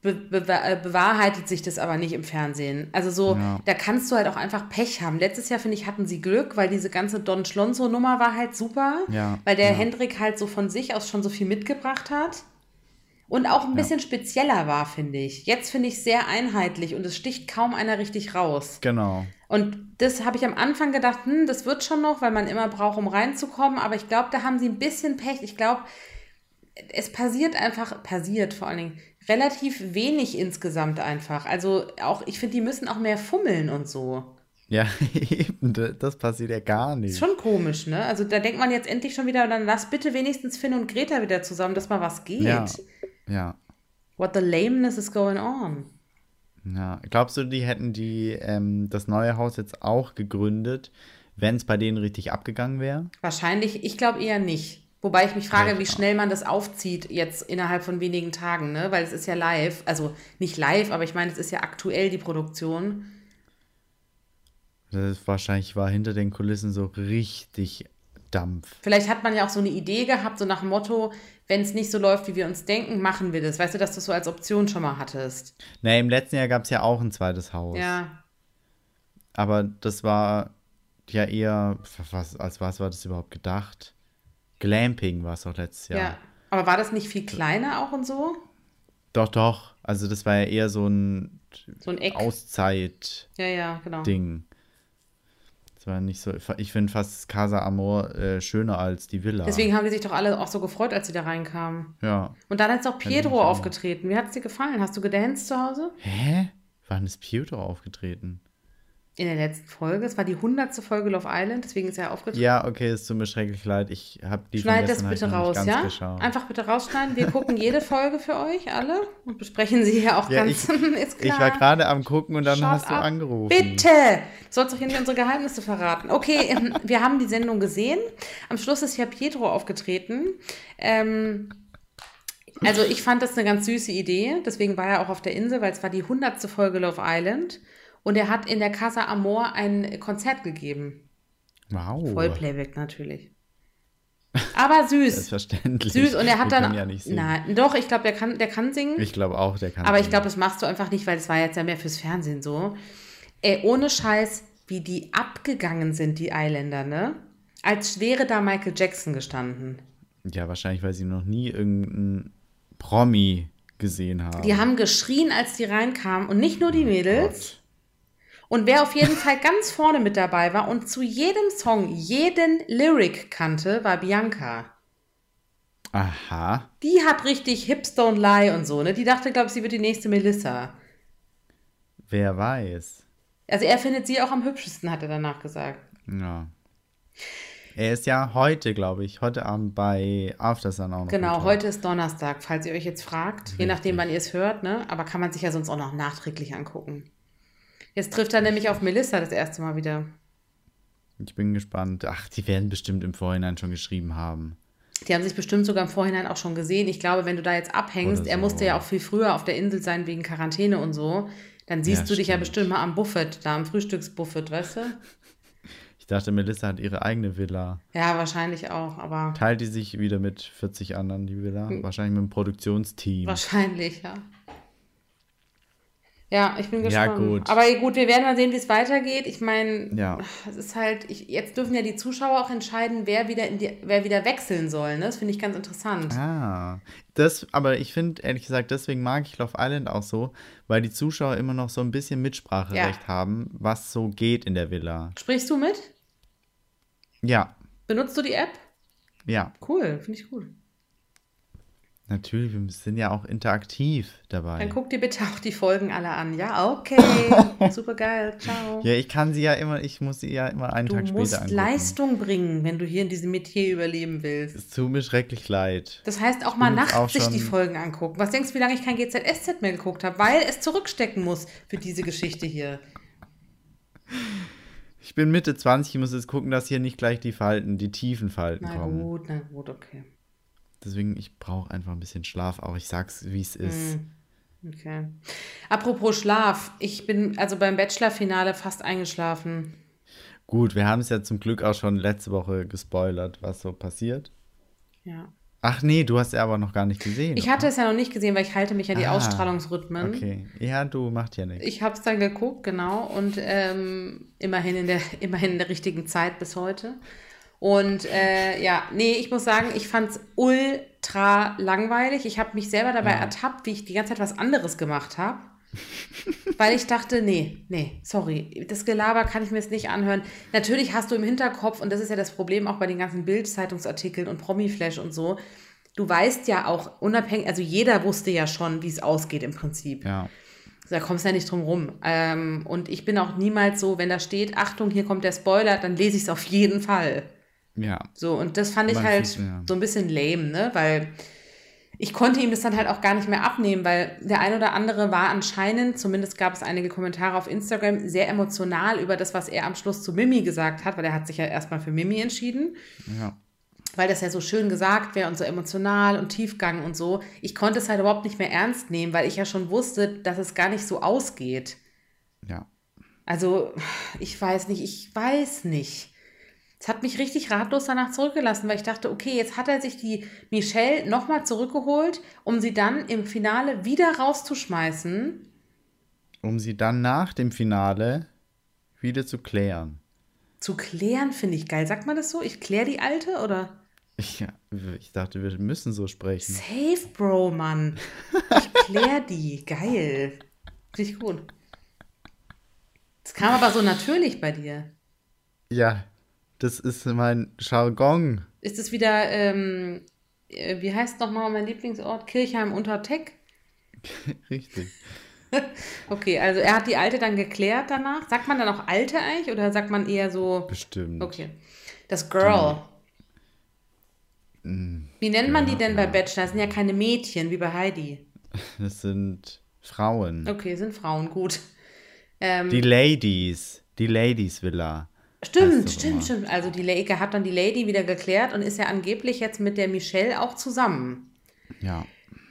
be be äh, bewahrheitet sich das aber nicht im Fernsehen. Also so, ja. da kannst du halt auch einfach Pech haben. Letztes Jahr, finde ich, hatten sie Glück, weil diese ganze Don Schlonzo-Nummer war halt super, ja. weil der ja. Hendrik halt so von sich aus schon so viel mitgebracht hat. Und auch ein bisschen spezieller war, finde ich. Jetzt finde ich sehr einheitlich und es sticht kaum einer richtig raus. Genau. Und das habe ich am Anfang gedacht, hm, das wird schon noch, weil man immer braucht, um reinzukommen. Aber ich glaube, da haben sie ein bisschen Pech. Ich glaube, es passiert einfach, passiert vor allen Dingen, relativ wenig insgesamt einfach. Also auch, ich finde, die müssen auch mehr fummeln und so. Ja, eben, das passiert ja gar nicht. Ist schon komisch, ne? Also da denkt man jetzt endlich schon wieder, dann lass bitte wenigstens Finn und Greta wieder zusammen, dass mal was geht. Ja, ja. What the lameness is going on? Ja, glaubst du, die hätten die ähm, das neue Haus jetzt auch gegründet, wenn es bei denen richtig abgegangen wäre? Wahrscheinlich, ich glaube eher nicht. Wobei ich mich frage, wie schnell man das aufzieht jetzt innerhalb von wenigen Tagen, ne? Weil es ist ja live, also nicht live, aber ich meine, es ist ja aktuell die Produktion. Das ist, wahrscheinlich war hinter den Kulissen so richtig Dampf. Vielleicht hat man ja auch so eine Idee gehabt, so nach dem Motto, wenn es nicht so läuft, wie wir uns denken, machen wir das. Weißt du, dass du so als Option schon mal hattest? Nee, im letzten Jahr gab es ja auch ein zweites Haus. Ja. Aber das war ja eher, was, als was war das überhaupt gedacht? Glamping war es doch letztes Jahr. Ja. Aber war das nicht viel kleiner auch und so? Doch, doch. Also das war ja eher so ein, So ein. Auszeit-Ding. Ja, ja, genau. Das war nicht so. Ich finde fast Casa Amor äh, schöner als die Villa. Deswegen haben die sich doch alle auch so gefreut, als sie da reinkamen. Ja. Und dann ist auch Pietro aufgetreten. Wie hat es dir gefallen? Hast du gedanced zu Hause? Hä? Wann ist Pietro aufgetreten? In der letzten Folge. Es war die hundertste Folge Love Island, deswegen ist er aufgetreten. Ja, okay, es tut mir schrecklich leid. Ich habe die Schneid das halt bitte nicht raus, ja? geschaut. Einfach bitte rausschneiden. Wir gucken jede Folge für euch alle und besprechen sie hier auch Ja, ganz. klar. Ich war gerade am gucken und dann Shut hast du up. angerufen. Bitte! Du sollst doch hier nicht unsere Geheimnisse verraten. Okay, ähm, wir haben die Sendung gesehen. Am Schluss ist ja Pietro aufgetreten. Ähm, also ich fand das eine ganz süße Idee. Deswegen war er auch auf der Insel, weil es war die hundertste Folge Love Island. Und er hat in der Casa Amor ein Konzert gegeben. Wow. Vollplayback natürlich. Aber süß. Selbstverständlich. Süß. Und er hat Wir dann. ja nicht singen. Nein, doch, ich glaube, der kann, der kann singen. Ich glaube auch, der kann. Aber ich singen. glaube, das machst du einfach nicht, weil es war jetzt ja mehr fürs Fernsehen so. Ey, ohne Scheiß, wie die abgegangen sind, die Eiländer, ne? Als wäre da Michael Jackson gestanden. Ja, wahrscheinlich, weil sie noch nie irgendeinen Promi gesehen haben. Die haben geschrien, als die reinkamen. Und nicht nur die Mädels. Und wer auf jeden Fall ganz vorne mit dabei war und zu jedem Song jeden Lyric kannte, war Bianca. Aha. Die hat richtig Hips Don't Lie und so, ne? Die dachte, glaube ich, sie wird die nächste Melissa. Wer weiß. Also er findet sie auch am hübschesten, hat er danach gesagt. Ja. Er ist ja heute, glaube ich, heute Abend bei Aftersun auch noch. Genau, heute ist Donnerstag, falls ihr euch jetzt fragt. Je nachdem, wann ihr es hört, ne? Aber kann man sich ja sonst auch noch nachträglich angucken. Jetzt trifft er nämlich auf Melissa das erste Mal wieder. Ich bin gespannt. Ach, die werden bestimmt im Vorhinein schon geschrieben haben. Die haben sich bestimmt sogar im Vorhinein auch schon gesehen. Ich glaube, wenn du da jetzt abhängst, Oder er so. musste ja auch viel früher auf der Insel sein wegen Quarantäne und so, dann siehst Ja, du dich ja stimmt. bestimmt mal am Buffet, da am Frühstücksbuffet, weißt du? Ich dachte, Melissa hat ihre eigene Villa. Ja, wahrscheinlich auch, aber Teilt die sich wieder mit 40 anderen, die Villa? Hm. Wahrscheinlich mit dem Produktionsteam. wahrscheinlich, ja. Ja, ich bin Ja, gespannt. gut. Aber gut, wir werden mal sehen, wie es weitergeht. Ich meine, Ja. es ist halt, ich, jetzt dürfen ja die Zuschauer auch entscheiden, wer wieder, in die, wer wieder wechseln soll. Ne? Das finde ich ganz interessant. Ah, das, aber ich finde, ehrlich gesagt, deswegen mag ich Love Island auch so, weil die Zuschauer immer noch so ein bisschen Mitspracherecht Ja. haben, was so geht in der Villa. Sprichst du mit? Ja, Benutzt du die App? ja, Cool, finde ich gut. Natürlich, wir sind ja auch interaktiv dabei. Dann guck dir bitte auch die Folgen alle an. Ja, okay. Super geil. Ciao. Ja, ich kann sie ja immer, ich muss sie ja immer einen Du Tag später musst angucken. Leistung bringen, wenn du hier in diesem Metier überleben willst. Es tut mir schrecklich leid. Das heißt auch mal bin jetzt nachts auch sich die Folgen angucken. Was denkst du, wie lange ich kein GZSZ mehr geguckt habe? Weil es zurückstecken muss für diese Geschichte hier. Ich bin Mitte 20, ich muss jetzt gucken, dass hier nicht gleich die Falten, die tiefen Falten Na kommen. gut, na gut, okay. Deswegen, ich brauche einfach ein bisschen Schlaf auch. Ich sag's, wie es ist. Okay. Apropos Schlaf, ich bin also beim Bachelor-Finale fast eingeschlafen. Gut, wir haben es ja zum Glück auch schon letzte Woche gespoilert, was so passiert. Ja. Ach nee, du hast ja aber noch gar nicht gesehen. Ich hatte es ja noch nicht gesehen, weil ich halte mich an die Ah, Ausstrahlungsrhythmen. Okay. Ja, du macht ja nichts. Ich habe es dann geguckt, genau, und ähm, immerhin, in der, immerhin in der richtigen Zeit bis heute. Und äh, ja, nee, ich muss sagen, ich fand es ultra langweilig. Ich habe mich selber dabei ertappt, wie ich die ganze Zeit was anderes gemacht habe. Weil ich dachte, nee, nee, sorry, das Gelaber kann ich mir jetzt nicht anhören. Natürlich hast du im Hinterkopf, und das ist ja das Problem auch bei den ganzen Bild-Zeitungsartikeln und Promi-Flash und so, du weißt ja auch unabhängig, also jeder wusste ja schon, wie es ausgeht im Prinzip. Ja. Da kommst du ja nicht drum rum. Ähm, und ich bin auch niemals so, wenn da steht, Achtung, hier kommt der Spoiler, dann lese ich es auf jeden Fall. Ja. So, und das fand ich halt ja. so ein bisschen lame, ne? Weil ich konnte ihm das dann halt auch gar nicht mehr abnehmen, weil der ein oder andere war anscheinend, zumindest gab es einige Kommentare auf Instagram, sehr emotional über das, was er am Schluss zu Mimi gesagt hat, weil er hat sich ja erstmal für Mimi entschieden Ja. weil das ja so schön gesagt wäre und so emotional und Tiefgang und so. Ich konnte es halt überhaupt nicht mehr ernst nehmen, weil ich ja schon wusste, dass es gar nicht so ausgeht. Ja. Also, ich weiß nicht, ich weiß nicht. Es hat mich richtig ratlos danach zurückgelassen, weil ich dachte, okay, jetzt hat er sich die Michelle nochmal zurückgeholt, um sie dann im Finale wieder rauszuschmeißen. Um sie dann nach dem Finale wieder zu klären. Zu klären finde ich geil. Sagt man das so? Ich kläre die alte oder? Ich, ich dachte, wir müssen so sprechen. Safe, Bro, Mann. Ich klär die. Geil. Richtig gut. Das kam aber so natürlich bei dir. Ja, das ist mein Jargon. Ist es wieder, ähm, äh, wie heißt nochmal mein Lieblingsort? Kirchheim unter Teck? Richtig. okay, also er hat die Alte dann geklärt danach. Sagt man dann auch Alte eigentlich oder sagt man eher so. Bestimmt. Okay. Das Girl. Wie nennt man die denn bei Bachelor? Das sind ja keine Mädchen wie bei Heidi. Das sind Frauen. Okay, sind Frauen, gut. Ähm, die Ladies. Die Ladies Villa. Stimmt, stimmt, stimmt. Also die Lake hat dann die Lady wieder geklärt und ist ja angeblich jetzt mit der Michelle auch zusammen. Ja.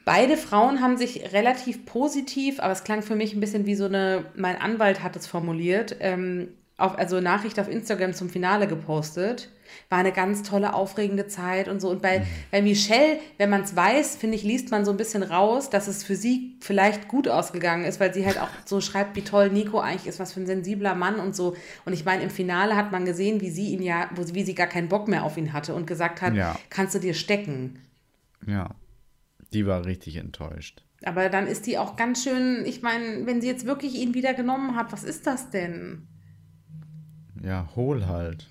Beide Frauen haben sich relativ positiv, aber es klang für mich ein bisschen wie so eine, mein Anwalt hat es formuliert, ähm, auf, also Nachricht auf Instagram zum Finale gepostet. War eine ganz tolle, aufregende Zeit und so. Und bei, mhm. bei Michelle, wenn man es weiß, finde ich, liest man so ein bisschen raus, dass es für sie vielleicht gut ausgegangen ist, weil sie halt auch so schreibt, wie toll Nico eigentlich ist, was für ein sensibler Mann und so. Und ich meine, im Finale hat man gesehen, wie sie ihn ja, wo, wie sie gar keinen Bock mehr auf ihn hatte und gesagt hat, ja. kannst du dir stecken. Ja, die war richtig enttäuscht. Aber dann ist die auch ganz schön, ich meine, wenn sie jetzt wirklich ihn wieder genommen hat, was ist das denn? Ja, hol halt.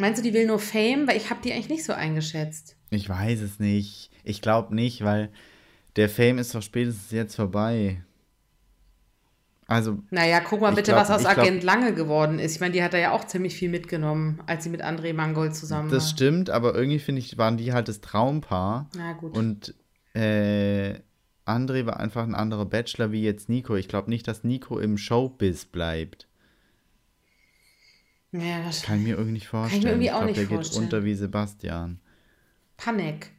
Meinst du, die will nur Fame? Weil ich habe die eigentlich nicht so eingeschätzt. Ich weiß es nicht. Ich glaube nicht, weil der Fame ist doch spätestens jetzt vorbei. Also. Naja, guck mal bitte, glaub, was aus Agent glaub, Lange geworden ist. Ich meine, die hat da ja auch ziemlich viel mitgenommen, als sie mit André Mangold zusammen das war. Das stimmt, aber irgendwie finde ich, waren die halt das Traumpaar. Na gut. Und äh, André war einfach ein anderer Bachelor wie jetzt Nico. Ich glaube nicht, dass Nico im Showbiz bleibt. Ja, das kann ich mir irgendwie nicht vorstellen. Kann ich mir irgendwie auch ich glaub, nicht der vorstellen. geht unter wie Sebastian. Panik.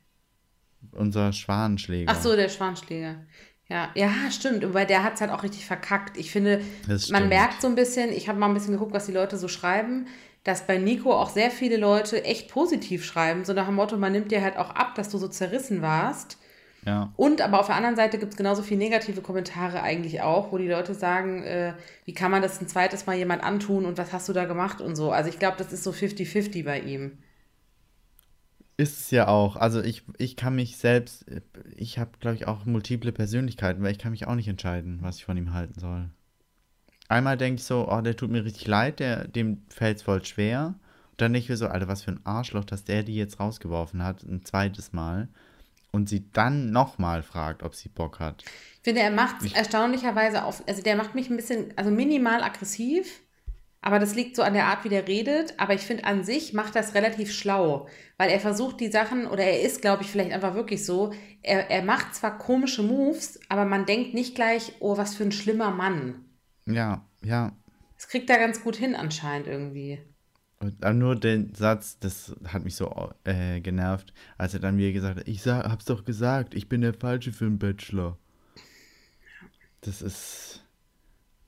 Unser Schwanenschläger. Ach so, der Schwanenschläger. Ja, ja, stimmt. Weil der hat es halt auch richtig verkackt. Ich finde, man merkt so ein bisschen, ich habe mal ein bisschen geguckt, was die Leute so schreiben, dass bei Nico auch sehr viele Leute echt positiv schreiben. So nach dem Motto, man nimmt dir halt auch ab, dass du so zerrissen warst. Ja. Und aber auf der anderen Seite gibt es genauso viele negative Kommentare eigentlich auch, wo die Leute sagen, äh, wie kann man das ein zweites Mal jemand antun und was hast du da gemacht und so. Also ich glaube, das ist so 50-50 bei ihm. Ist es ja auch. Also ich, ich kann mich selbst, ich habe, glaube ich, auch multiple Persönlichkeiten, weil ich kann mich auch nicht entscheiden, was ich von ihm halten soll. Einmal denke ich so, oh, der tut mir richtig leid, der, dem fällt es voll schwer. Und dann denke ich mir so, Alter, was für ein Arschloch, dass der die jetzt rausgeworfen hat, ein zweites Mal und sie dann nochmal fragt, ob sie Bock hat. Ich finde, er macht es erstaunlicherweise auf, also der macht mich ein bisschen, also minimal aggressiv, aber das liegt so an der Art, wie der redet. Aber ich finde, an sich macht das relativ schlau, weil er versucht die Sachen, oder er ist, glaube ich, vielleicht einfach wirklich so, er, er macht zwar komische Moves, aber man denkt nicht gleich, oh, was für ein schlimmer Mann. Ja, ja. Das kriegt er ganz gut hin anscheinend irgendwie. Aber nur den Satz, das hat mich so äh, genervt, als er dann wieder gesagt hat, ich sag, hab's doch gesagt, ich bin der Falsche für einen Bachelor. Das ist,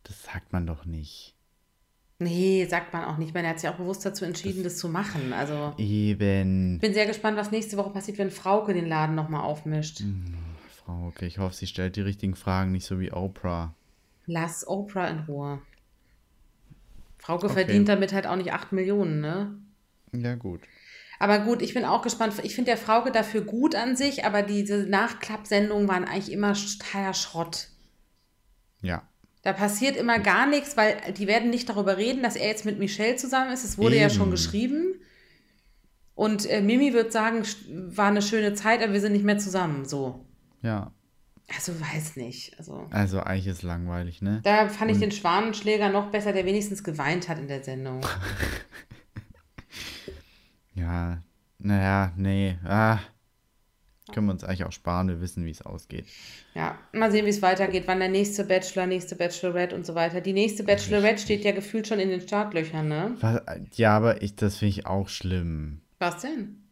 das sagt man doch nicht. Nee, sagt man auch nicht. Er hat sich auch bewusst dazu entschieden, das, das zu machen. Also, eben. Ich bin sehr gespannt, was nächste Woche passiert, wenn Frauke den Laden nochmal aufmischt. Hm, Frauke, ich hoffe, sie stellt die richtigen Fragen, nicht so wie Oprah. Lass Oprah in Ruhe. Frauke okay. verdient damit halt auch nicht 8 Millionen, ne? Ja, gut. Aber gut, ich bin auch gespannt. Ich finde der Frauke dafür gut an sich, aber diese Nachklappsendungen waren eigentlich immer totaler Schrott. Ja. Da passiert immer gar nichts, weil die werden nicht darüber reden, dass er jetzt mit Michelle zusammen ist. Es wurde Eben. ja schon geschrieben. Und äh, Mimi wird sagen, war eine schöne Zeit, aber wir sind nicht mehr zusammen. So. Ja. Also weiß nicht. Also, also eigentlich ist es langweilig, ne? Da fand ich Und den Schwanenschläger noch besser, der wenigstens geweint hat in der Sendung. ja, naja, nee. Ah, können wir uns eigentlich auch sparen, wir wissen, wie es ausgeht. Ja, mal sehen, wie es weitergeht, wann der nächste Bachelor, nächste Bachelorette und so weiter. Die nächste Bachelorette steht ja gefühlt schon in den Startlöchern, ne? Was, ja, aber ich, das finde ich auch schlimm. Was denn?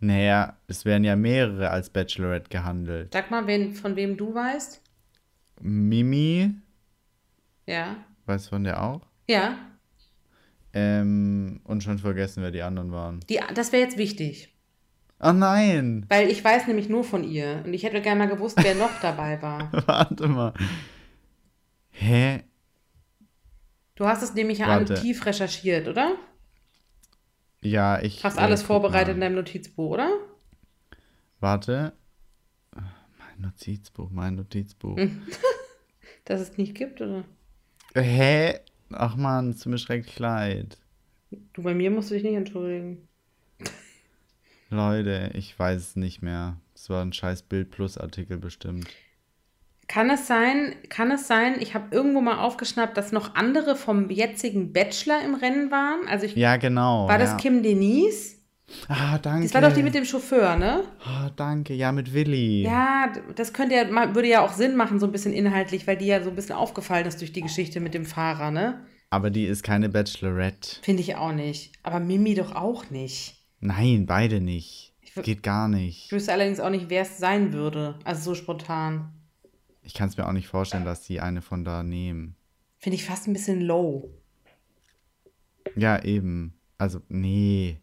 Naja, es werden ja mehrere als Bachelorette gehandelt. Sag mal, wen, von wem du weißt. Mimi. Ja. Weißt du von der auch? Ja. Ähm, und schon vergessen, wer die anderen waren. Die, das wäre jetzt wichtig. Oh nein! Weil ich weiß nämlich nur von ihr. Und ich hätte gerne mal gewusst, wer noch dabei war. Warte mal. Hä? Du hast es nämlich ja tief recherchiert, oder? Ja, ich. Hast äh, alles guck vorbereitet in mal. deinem Notizbuch, oder? Warte. Mein Notizbuch, mein Notizbuch. Hm. Dass es nicht gibt, oder? Hä? Ach man, es tut mir schrecklich leid. Du, bei mir musst du dich nicht entschuldigen. Leute, ich weiß es nicht mehr. Es war ein scheiß Bild Plus Artikel bestimmt. Kann es sein, kann es sein, ich habe irgendwo mal aufgeschnappt, dass noch andere vom jetzigen Bachelor im Rennen waren? Also ich, Ja, genau. war ja. das Kim Denise? Ah, danke. Das war doch die mit dem Chauffeur, ne? Ah, danke. Ja, mit Willi. Ja, das könnte ja, würde ja auch Sinn machen, so ein bisschen inhaltlich, weil die ja so ein bisschen aufgefallen ist durch die Geschichte mit dem Fahrer, ne? Aber die ist keine Bachelorette. Finde ich auch nicht. Aber Mimi doch auch nicht. Nein, beide nicht. Geht gar nicht. Ich wüsste allerdings auch nicht, wer es sein würde. Also so spontan. Ich kann es mir auch nicht vorstellen, dass die eine von da nehmen. Finde ich fast ein bisschen low. Ja, eben. Also, nee.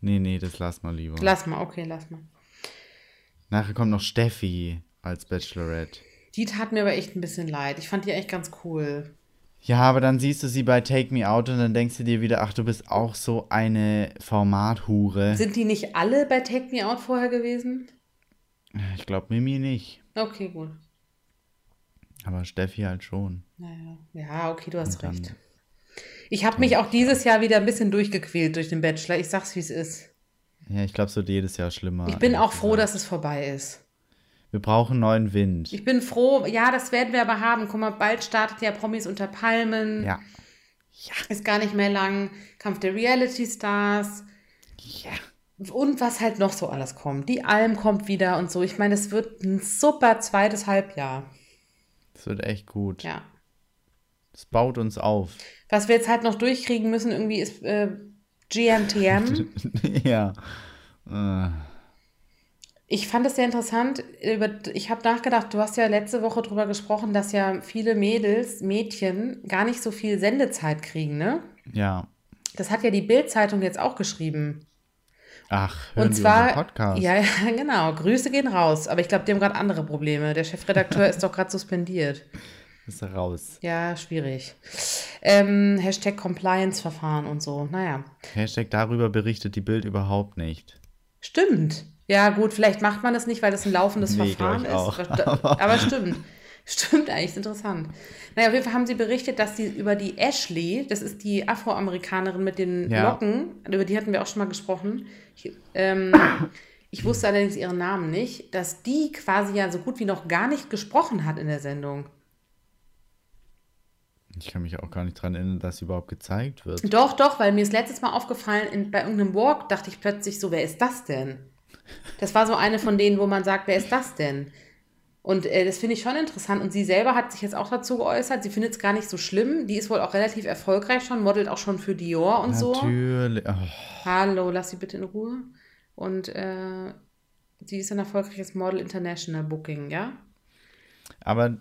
Nee, nee, das lass mal lieber. Lass mal, okay, lass mal. Nachher kommt noch Steffi als Bachelorette. Die tat mir aber echt ein bisschen leid. Ich fand die echt ganz cool. Ja, aber dann siehst du sie bei Take Me Out und dann denkst du dir wieder, ach, du bist auch so eine Formathure. Sind die nicht alle bei Take Me Out vorher gewesen? Ich glaube Mimi nicht. Okay, gut. Aber Steffi halt schon. Naja. Ja, okay, du hast recht. Ich habe mich auch dieses Jahr wieder ein bisschen durchgequält durch den Bachelor. Ich sag's, wie es ist. Ja, ich glaube, es wird jedes Jahr schlimmer. Ich bin auch froh, dass es vorbei ist. Wir brauchen neuen Wind. Ich bin froh, ja, das werden wir aber haben. Guck mal, bald startet ja Promis unter Palmen. Ja. Ist gar nicht mehr lang. Kampf der Reality Stars. Ja. Und was halt noch so alles kommt. Die Alm kommt wieder und so. Ich meine, es wird ein super zweites Halbjahr. Das wird echt gut. Ja. Es baut uns auf. Was wir jetzt halt noch durchkriegen müssen, irgendwie ist äh, GNTM. ja. Äh, Ich fand es sehr interessant. Ich habe nachgedacht, du hast ja letzte Woche darüber gesprochen, dass ja viele Mädels, Mädchen gar nicht so viel Sendezeit kriegen, ne? ja. Das hat ja die Bild-Zeitung jetzt auch geschrieben. Ach, hören Und die zwar, Podcast. ja, ja, genau. Grüße gehen raus. Aber ich glaube, die haben gerade andere Probleme. Der Chefredakteur ist doch gerade suspendiert. Ist er raus. Ja, schwierig. Ähm, Hashtag Compliance-Verfahren und so. Naja. Hashtag darüber berichtet die Bild überhaupt nicht. Stimmt. Ja, gut, vielleicht macht man das nicht, weil das ein laufendes Nee, Verfahren ist. auch. Aber, aber stimmt. Stimmt eigentlich, ist interessant. Naja, auf jeden Fall haben sie berichtet, dass sie über die Ashley, das ist die Afroamerikanerin mit den Ja. Locken, über die hatten wir auch schon mal gesprochen. Ich, ähm, ich wusste allerdings ihren Namen nicht, dass die quasi ja so gut wie noch gar nicht gesprochen hat in der Sendung. Ich kann mich auch gar nicht dran erinnern, dass sie überhaupt gezeigt wird. Doch, doch, weil mir ist letztes Mal aufgefallen, in, bei irgendeinem Walk dachte ich plötzlich so, wer ist das denn? Das war so eine von denen, wo man sagt, wer ist das denn? Und äh, das finde ich schon interessant. Und sie selber hat sich jetzt auch dazu geäußert, sie findet es gar nicht so schlimm. Die ist wohl auch relativ erfolgreich schon, modelt auch schon für Dior und so. Natürlich. Oh, Hallo, lass sie bitte in Ruhe. Und äh, sie ist ein erfolgreiches Model International Booking, ja? aber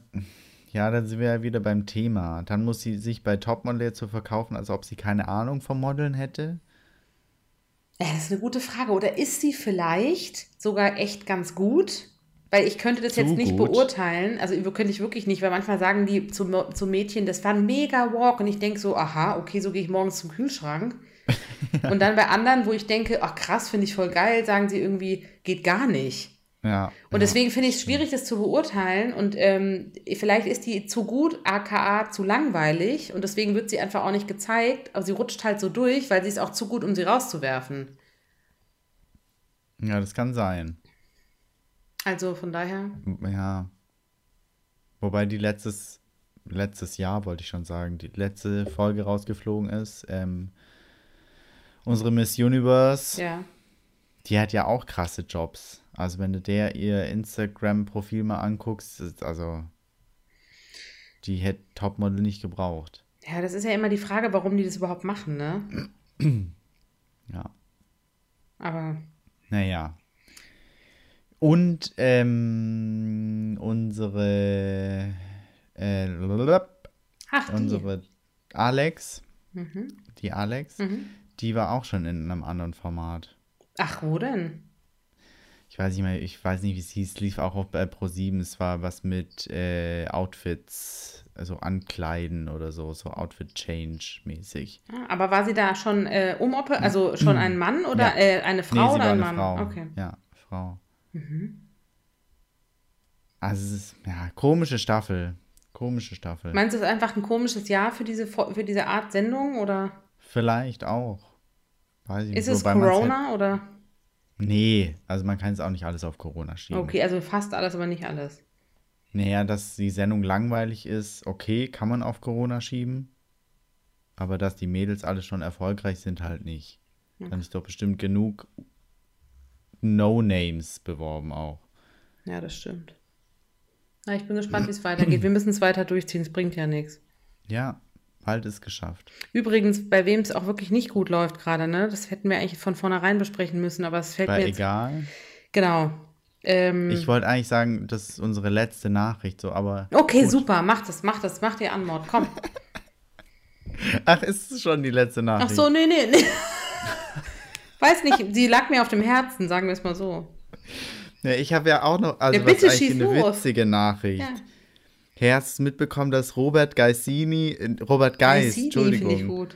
ja, dann sind wir ja wieder beim Thema. Dann muss sie sich bei Topmodel jetzt so verkaufen, als ob sie keine Ahnung vom Modeln hätte. Ja, das ist eine gute Frage. Oder ist sie vielleicht sogar echt ganz gut? Weil ich könnte das Zu jetzt nicht gut. beurteilen. Also könnte ich wirklich nicht, weil manchmal sagen die zu, zu Mädchen, das war ein mega Walk. Und ich denke so, aha, okay, so gehe ich morgens zum Kühlschrank. Und dann bei anderen, wo ich denke, ach krass, finde ich voll geil, sagen sie irgendwie, geht gar nicht. Ja. Und ja. deswegen finde ich es schwierig, das zu beurteilen. Und ähm, vielleicht ist die zu gut, aka zu langweilig. Und deswegen wird sie einfach auch nicht gezeigt. Aber sie rutscht halt so durch, weil sie ist auch zu gut, um sie rauszuwerfen. Ja, das kann sein. Also von daher. Ja. Wobei die letztes, letztes Jahr, wollte ich schon sagen, die letzte Folge rausgeflogen ist. Ähm, unsere Miss Universe, Ja. die hat ja auch krasse Jobs. Also wenn du der ihr Instagram-Profil mal anguckst, ist also die hätte Topmodel nicht gebraucht. Ja, das ist ja immer die Frage, warum die das überhaupt machen, ne? Ja. Aber Naja. Und ähm, unsere äh, ach, die. unsere Alex, die Alex, die war auch schon in einem anderen Format. Ach, wo denn? Ich weiß nicht mehr, ich weiß nicht, wie es hieß, lief auch auf bei Pro7. Es war was mit äh, Outfits, also Ankleiden oder so, so Outfit-Change-mäßig. Ah, Aber war sie da schon äh, umoper, also schon ein Mann oder Ja. äh, eine Frau nee, oder ein Mann? Frau. Okay. Ja, Frau. Also es ist, ja, komische Staffel. Komische Staffel. Meinst du, es ist einfach ein komisches Jahr für diese, für diese Art Sendung oder Vielleicht auch. Weiß ich ist nicht, es Corona oder? Nee, also man kann es auch nicht alles auf Corona schieben. Okay, also fast alles, aber nicht alles. Naja, dass die Sendung langweilig ist, okay, kann man auf Corona schieben. Aber dass die Mädels alle schon erfolgreich sind, halt nicht. Dann ist doch bestimmt genug No-Names beworben auch. Ja, das stimmt. Na, ich bin gespannt, wie es weitergeht. Wir müssen es weiter durchziehen, es bringt ja nichts. Ja, bald ist geschafft. Übrigens, bei wem es auch wirklich nicht gut läuft gerade, ne? Das hätten wir eigentlich von vornherein besprechen müssen, aber es fällt War mir jetzt. egal. Genau. Ähm, Ich wollte eigentlich sagen, das ist unsere letzte Nachricht, so, aber. okay, gut. super, mach das, mach das, mach die Anmord, komm. Ach, ist es schon die letzte Ach Nachricht? so, nee, nee, nee. Weiß nicht, sie lag mir auf dem Herzen, sagen wir es mal so. Ja, ich habe ja auch noch, also Ja, was bitte eigentlich schieß eine los. witzige Nachricht. Ja. Du mitbekommen, dass Robert Geisini, äh, Robert Geis, Cassini finde ich Entschuldigung,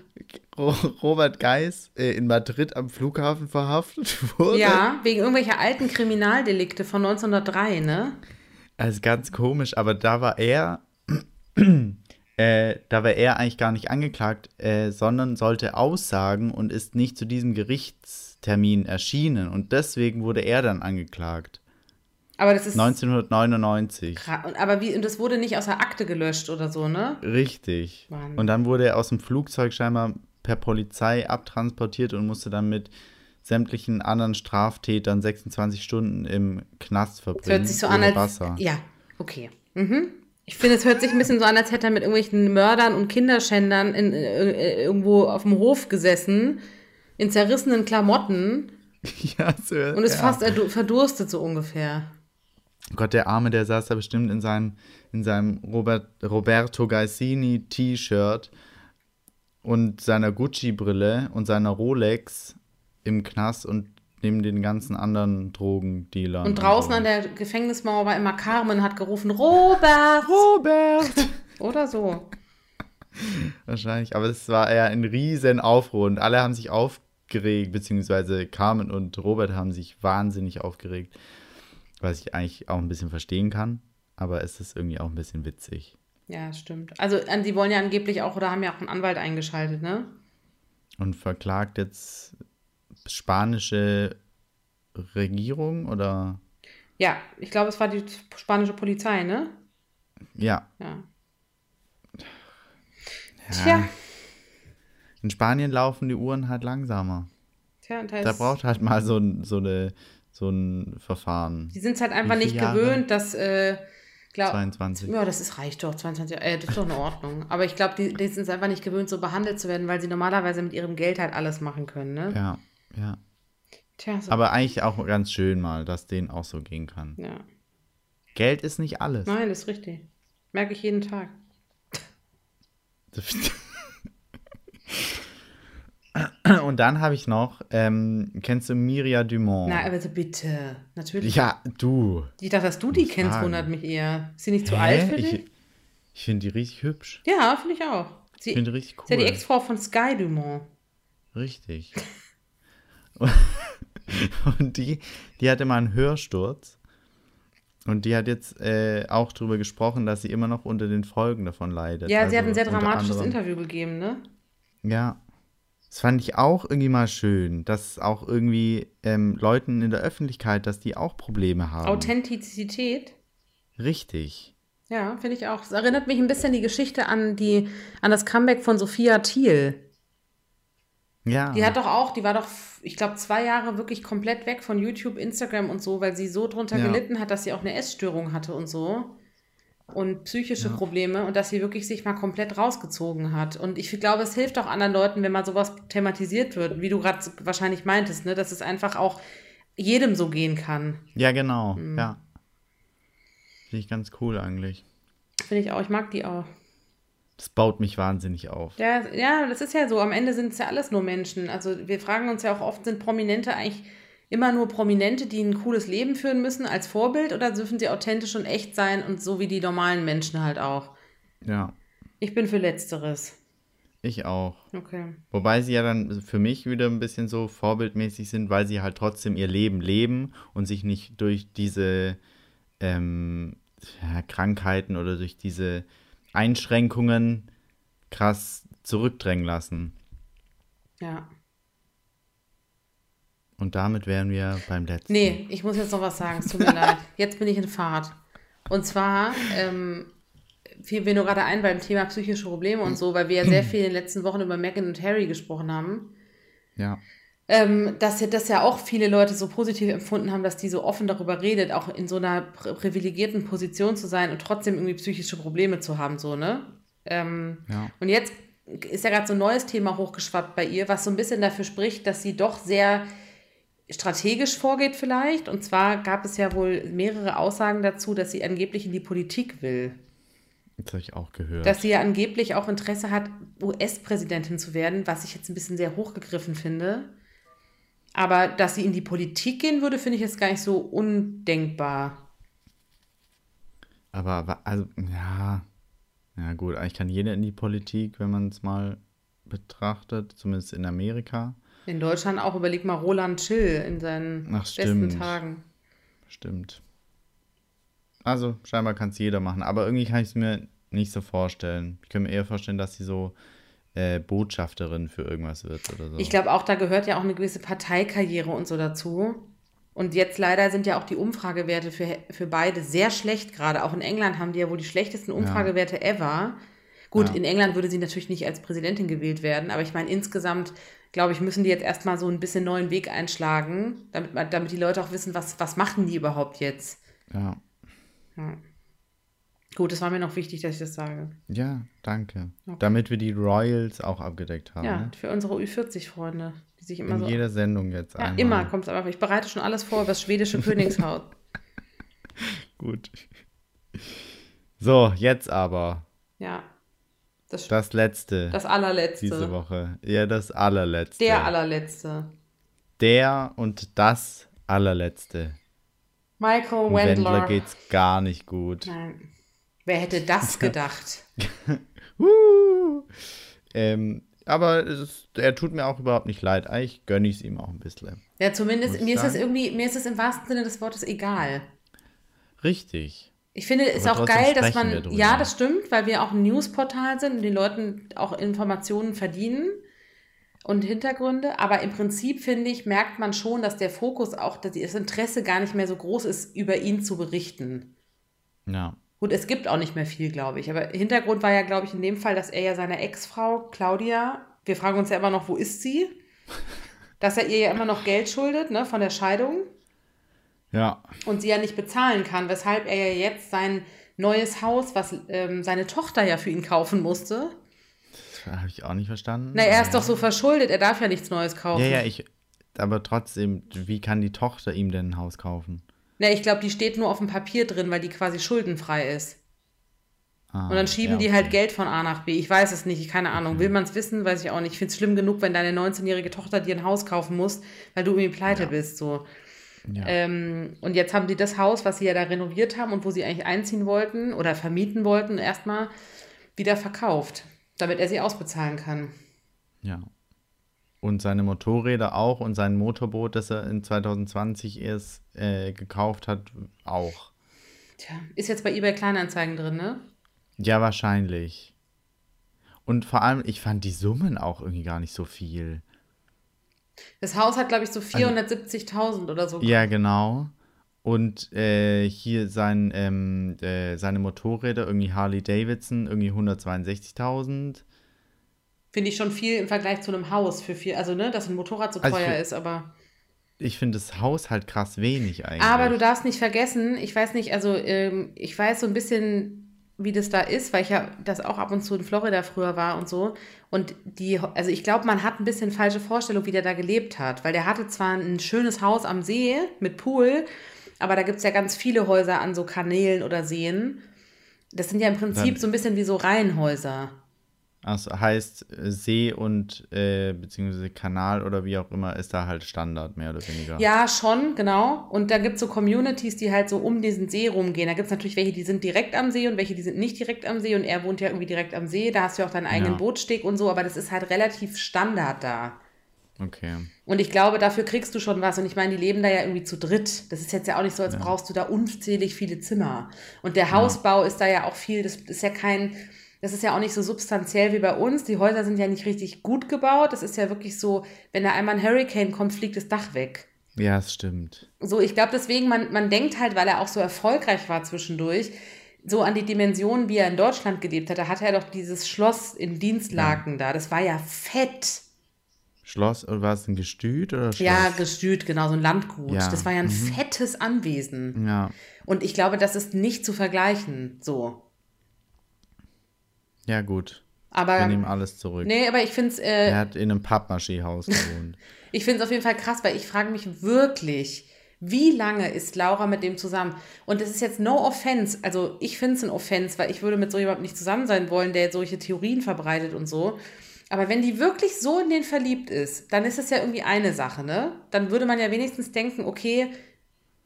Robert Geis äh, in Madrid am Flughafen verhaftet wurde? Ja, wegen irgendwelcher alten Kriminaldelikte von 1903, ne? Also ganz komisch, aber da war er, äh, da war er eigentlich gar nicht angeklagt, äh, sondern sollte aussagen und ist nicht zu diesem Gerichtstermin erschienen. Und deswegen wurde er dann angeklagt. Aber das ist 1999. krass. Und- Aber wie, und das wurde nicht aus der Akte gelöscht oder so, ne? Richtig. Mann. Und dann wurde er aus dem Flugzeug scheinbar per Polizei abtransportiert und musste dann mit sämtlichen anderen Straftätern 26 Stunden im Knast verbringen. hört sich so an, als. Wasser. Ja, okay. Mhm. Ich finde, es hört sich ein bisschen so an, als hätte er mit irgendwelchen Mördern und Kinderschändern in, äh, äh, irgendwo auf dem Hof gesessen, in zerrissenen Klamotten ja, so, und ist ja. fast erdu- verdurstet, so ungefähr. Gott, der Arme, der saß da bestimmt in seinem, in seinem Robert, Roberto Gaisini T-Shirt und seiner Gucci-Brille und seiner Rolex im Knast und neben den ganzen anderen Drogendealern. Und draußen so. an der Gefängnismauer war immer Carmen, hat gerufen, Robert! Robert! Oder so. Wahrscheinlich, aber es war ja ein riesen Aufruhr und alle haben sich aufgeregt, beziehungsweise Carmen und Robert haben sich wahnsinnig aufgeregt, was ich eigentlich auch ein bisschen verstehen kann, aber es ist irgendwie auch ein bisschen witzig. Ja, stimmt. Also, die wollen ja angeblich auch oder haben ja auch einen Anwalt eingeschaltet, ne? Und verklagt jetzt spanische Regierung oder Ja, ich glaube, es war die spanische Polizei, ne? ja, Ja. ja. Tja, In Spanien laufen die Uhren halt langsamer. tja, da, Da ist, braucht halt mal so ein, so eine, so ein Verfahren. die sind es halt einfach nicht Jahre? gewöhnt, dass, äh, glaub, 22. ja, das ist, reicht doch, 22 Jahre, äh, das ist doch in Ordnung. Aber ich glaube, die, die sind es einfach nicht gewöhnt, so behandelt zu werden, weil sie normalerweise mit ihrem Geld halt alles machen können, ne? Ja, ja. Tja, so, Aber eigentlich auch ganz schön mal, dass denen auch so gehen kann. ja. Geld ist nicht alles. Nein, das ist richtig. Merke ich jeden Tag. Und dann habe ich noch, ähm, kennst du Miria Dumont? Na, also bitte, natürlich. ja, du. Ich dachte, dass du die kennst, fragen. wundert mich eher. Ist sie nicht zu Hä? alt für dich? Ich, ich finde die richtig hübsch. Ja, finde ich auch. Sie Ich finde die richtig cool. ist ja die Ex-Frau von Sky Dumont. Richtig. Und die, die hatte mal einen Hörsturz. Und die hat jetzt äh, auch darüber gesprochen, dass sie immer noch unter den Folgen davon leidet. Ja, sie hat ein Also sehr unter dramatisches anderem- Interview gegeben, ne? Ja. Das fand ich auch irgendwie mal schön, dass auch irgendwie ähm, Leuten in der Öffentlichkeit, dass die auch Probleme haben. Authentizität. Richtig. Ja, finde ich auch. Es erinnert mich ein bisschen die Geschichte an die, an das Comeback von Sophia Thiel. Ja. Die hat doch auch, die war doch, ich glaube, zwei Jahre wirklich komplett weg von YouTube, Instagram und so, weil sie so drunter Ja. gelitten hat, dass sie auch eine Essstörung hatte und so. Und psychische Probleme und dass sie wirklich sich mal komplett rausgezogen hat. Und ich glaube, es hilft auch anderen Leuten, wenn mal sowas thematisiert wird, wie du gerade wahrscheinlich meintest, ne? dass es einfach auch jedem so gehen kann. ja, genau. Mhm. Ja. Finde ich ganz cool eigentlich. Finde ich auch, ich mag die auch. Das baut mich wahnsinnig auf. Ja, ja, das ist ja so. Am Ende sind es ja alles nur Menschen. Also wir fragen uns ja auch oft, sind Prominente eigentlich immer nur Prominente, die ein cooles Leben führen müssen als Vorbild oder dürfen sie authentisch und echt sein und so wie die normalen Menschen halt auch? Ja. Ich bin für Letzteres. Ich auch. Okay. Wobei sie ja dann für mich wieder ein bisschen so vorbildmäßig sind, weil sie halt trotzdem ihr Leben leben und sich nicht durch diese ähm, Krankheiten oder durch diese Einschränkungen krass zurückdrängen lassen. Ja. Und damit wären wir beim letzten. Nee, ich muss jetzt noch was sagen. Es tut mir leid. Jetzt bin ich in Fahrt. Und zwar ähm, fiel mir nur gerade ein beim Thema psychische Probleme und so, weil wir ja sehr viel in den letzten Wochen über Meghan und Harry gesprochen haben. Ja. Ähm, dass das ja auch viele Leute so positiv empfunden haben, dass die so offen darüber redet, auch in so einer privilegierten Position zu sein und trotzdem irgendwie psychische Probleme zu haben, so, ne? Ähm, ja. Und jetzt ist ja gerade so ein neues Thema hochgeschwappt bei ihr, was so ein bisschen dafür spricht, dass sie doch sehr strategisch vorgeht vielleicht. Und zwar gab es ja wohl mehrere Aussagen dazu, dass sie angeblich in die Politik will. Das habe ich auch gehört. Dass sie ja angeblich auch Interesse hat, US-Präsidentin zu werden, was ich jetzt ein bisschen sehr hochgegriffen finde. Aber dass sie in die Politik gehen würde, finde ich jetzt gar nicht so undenkbar. Aber, also, ja. Ja, gut, eigentlich kann jeder in die Politik, wenn man es mal betrachtet, zumindest in Amerika. In Deutschland auch, überleg mal Roland Schill in seinen Ach, besten Tagen. Stimmt. Also, scheinbar kann es jeder machen. Aber irgendwie kann ich es mir nicht so vorstellen. Ich kann mir eher vorstellen, dass sie so äh, Botschafterin für irgendwas wird oder so. Ich glaube auch, da gehört ja auch eine gewisse Parteikarriere und so dazu. Und jetzt leider sind ja auch die Umfragewerte für, für beide sehr schlecht gerade. Auch in England haben die ja wohl die schlechtesten Umfragewerte ja. ever. Gut, ja. in England würde sie natürlich nicht als Präsidentin gewählt werden, aber ich meine, insgesamt, glaube ich, müssen die jetzt erstmal so ein bisschen neuen Weg einschlagen, damit, damit die Leute auch wissen, was, was machen die überhaupt jetzt. Ja. ja. Gut, das war mir noch wichtig, dass ich das sage. Ja, danke. Okay. Damit wir die Royals auch abgedeckt haben. Ja, ne? für unsere Ü40-Freunde, die sich immer In so. In jeder Sendung jetzt ja, einmal. Immer kommt es einfach. Ich bereite schon alles vor über das schwedische Königshaus. Gut. So, jetzt aber. Ja. Das, das letzte. Das allerletzte. Diese Woche. Ja, das allerletzte. Der allerletzte. Der und das allerletzte. Michael Wendler. Wendler geht's gar nicht gut. Nein. Wer hätte das gedacht? uh, ähm, aber ist, er tut mir auch überhaupt nicht leid. Eigentlich gönne ich es ihm auch ein bisschen. Ja, zumindest, mir ist es irgendwie, mir ist es im wahrsten Sinne des Wortes egal. Richtig. Ich finde, es auch geil, dass man, ja, das stimmt, weil wir auch ein Newsportal sind und den Leuten auch Informationen verdienen und Hintergründe. Aber im Prinzip, finde ich, merkt man schon, dass der Fokus auch, dass das Interesse gar nicht mehr so groß ist, über ihn zu berichten. Ja. Gut, es gibt auch nicht mehr viel, glaube ich. Aber Hintergrund war ja, glaube ich, in dem Fall, dass er ja seiner Ex-Frau, Claudia, wir fragen uns ja immer noch, wo ist sie? dass er ihr ja immer noch Geld schuldet, ne, von der Scheidung. Ja. Und sie ja nicht bezahlen kann, weshalb er ja jetzt sein neues Haus, was ähm, seine Tochter ja für ihn kaufen musste. Das habe ich auch nicht verstanden. Na, er ist doch so verschuldet, er darf ja nichts Neues kaufen. Ja, ja, ich. Aber trotzdem, wie kann die Tochter ihm denn ein Haus kaufen? Na, ich glaube, die steht nur auf dem Papier drin, weil die quasi schuldenfrei ist. Ah, und dann schieben ja, okay. die halt Geld von A nach B. Ich weiß es nicht, keine Ahnung. Okay. Will man es wissen, weiß ich auch nicht. Ich finde es schlimm genug, wenn deine 19-jährige Tochter dir ein Haus kaufen muss, weil du irgendwie pleite ja. bist. So. Ja. Ähm, und jetzt haben die das Haus, was sie ja da renoviert haben und wo sie eigentlich einziehen wollten oder vermieten wollten, erstmal wieder verkauft, damit er sie ausbezahlen kann. Ja. Und seine Motorräder auch und sein Motorboot, das er in 2020 erst äh, gekauft hat, auch. Tja, ist jetzt bei eBay Kleinanzeigen drin, ne? Ja, wahrscheinlich. Und vor allem, ich fand die Summen auch irgendwie gar nicht so viel. Das Haus hat, glaube ich, so 470.000 also, oder so. Ja, genau. Und äh, hier sein, ähm, äh, seine Motorräder, irgendwie Harley Davidson, irgendwie 162.000. Finde ich schon viel im Vergleich zu einem Haus für viel, also ne, dass ein Motorrad so also teuer ist, aber. Ich finde das Haus halt krass wenig eigentlich. Aber du darfst nicht vergessen, ich weiß nicht, also ähm, ich weiß so ein bisschen, wie das da ist, weil ich ja das auch ab und zu in Florida früher war und so. Und die, also ich glaube, man hat ein bisschen falsche Vorstellung, wie der da gelebt hat. Weil der hatte zwar ein schönes Haus am See mit Pool, aber da gibt es ja ganz viele Häuser an so Kanälen oder Seen. Das sind ja im Prinzip Dann, so ein bisschen wie so Reihenhäuser. Also heißt äh, See und äh, beziehungsweise Kanal oder wie auch immer ist da halt Standard, mehr oder weniger. Ja, schon, genau. Und da gibt es so Communities, die halt so um diesen See rumgehen. Da gibt es natürlich welche, die sind direkt am See und welche, die sind nicht direkt am See. Und er wohnt ja irgendwie direkt am See. Da hast du ja auch deinen eigenen Ja. Bootsteg und so, aber das ist halt relativ Standard da. Okay. Und ich glaube, dafür kriegst du schon was. Und ich meine, die leben da ja irgendwie zu dritt. Das ist jetzt ja auch nicht so, als brauchst du da unzählig viele Zimmer. Und der Hausbau ist da ja auch viel, das ist ja kein, das ist ja auch nicht so substanziell wie bei uns. Die Häuser sind ja nicht richtig gut gebaut. Das ist ja wirklich so, wenn da einmal ein Hurricane kommt, fliegt das Dach weg. Ja, es stimmt. So, ich glaube deswegen, man, man denkt halt, weil er auch so erfolgreich war zwischendurch, so an die Dimensionen, wie er in Deutschland gelebt hat. Da hatte er doch dieses Schloss in Dienstlaken da. Das war ja fett. Schloss, oder war es ein Gestüt oder Schloss? Ja, gestüt, genau, so ein Landgut. Ja, Das war ja ein fettes Anwesen. Ja, Und ich glaube, das ist nicht zu vergleichen, so. Ja gut. Aber, Wir nehmen alles zurück. nee, aber ich finde es Er äh, hat in einem Pappmaché-Haus gewohnt. ich find's auf jeden Fall krass, weil ich frage mich wirklich, wie lange ist Laura mit dem zusammen? Und es ist jetzt no offense, also ich finde es ein Offense, weil ich würde mit so jemandem nicht zusammen sein wollen, der solche Theorien verbreitet und so. Aber wenn die wirklich so in den verliebt ist, dann ist es ja irgendwie eine Sache, ne? Dann würde man ja wenigstens denken, okay,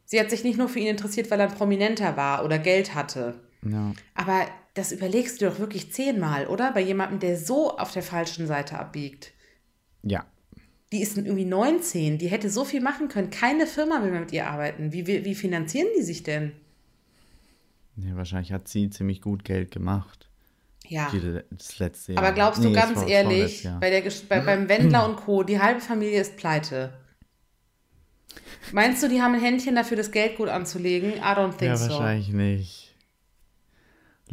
sie hat sich nicht nur für ihn interessiert, weil er ein Prominenter war oder Geld hatte. ja. Aber das überlegst du doch wirklich zehnmal, oder? Bei jemandem, der so auf der falschen Seite abbiegt. ja. Die ist irgendwie 19, die hätte so viel machen können. Keine Firma will mehr mit ihr arbeiten. Wie, wie, wie finanzieren die sich denn? Ja, wahrscheinlich hat sie ziemlich gut Geld gemacht. Ja. Das letzte Jahr. Aber glaubst du Nee, ganz war- ehrlich, bei der, bei, beim Wendler und Co., die halbe Familie ist pleite. Meinst du, die haben ein Händchen dafür, das Geld gut anzulegen? I don't think Ja, so. wahrscheinlich nicht.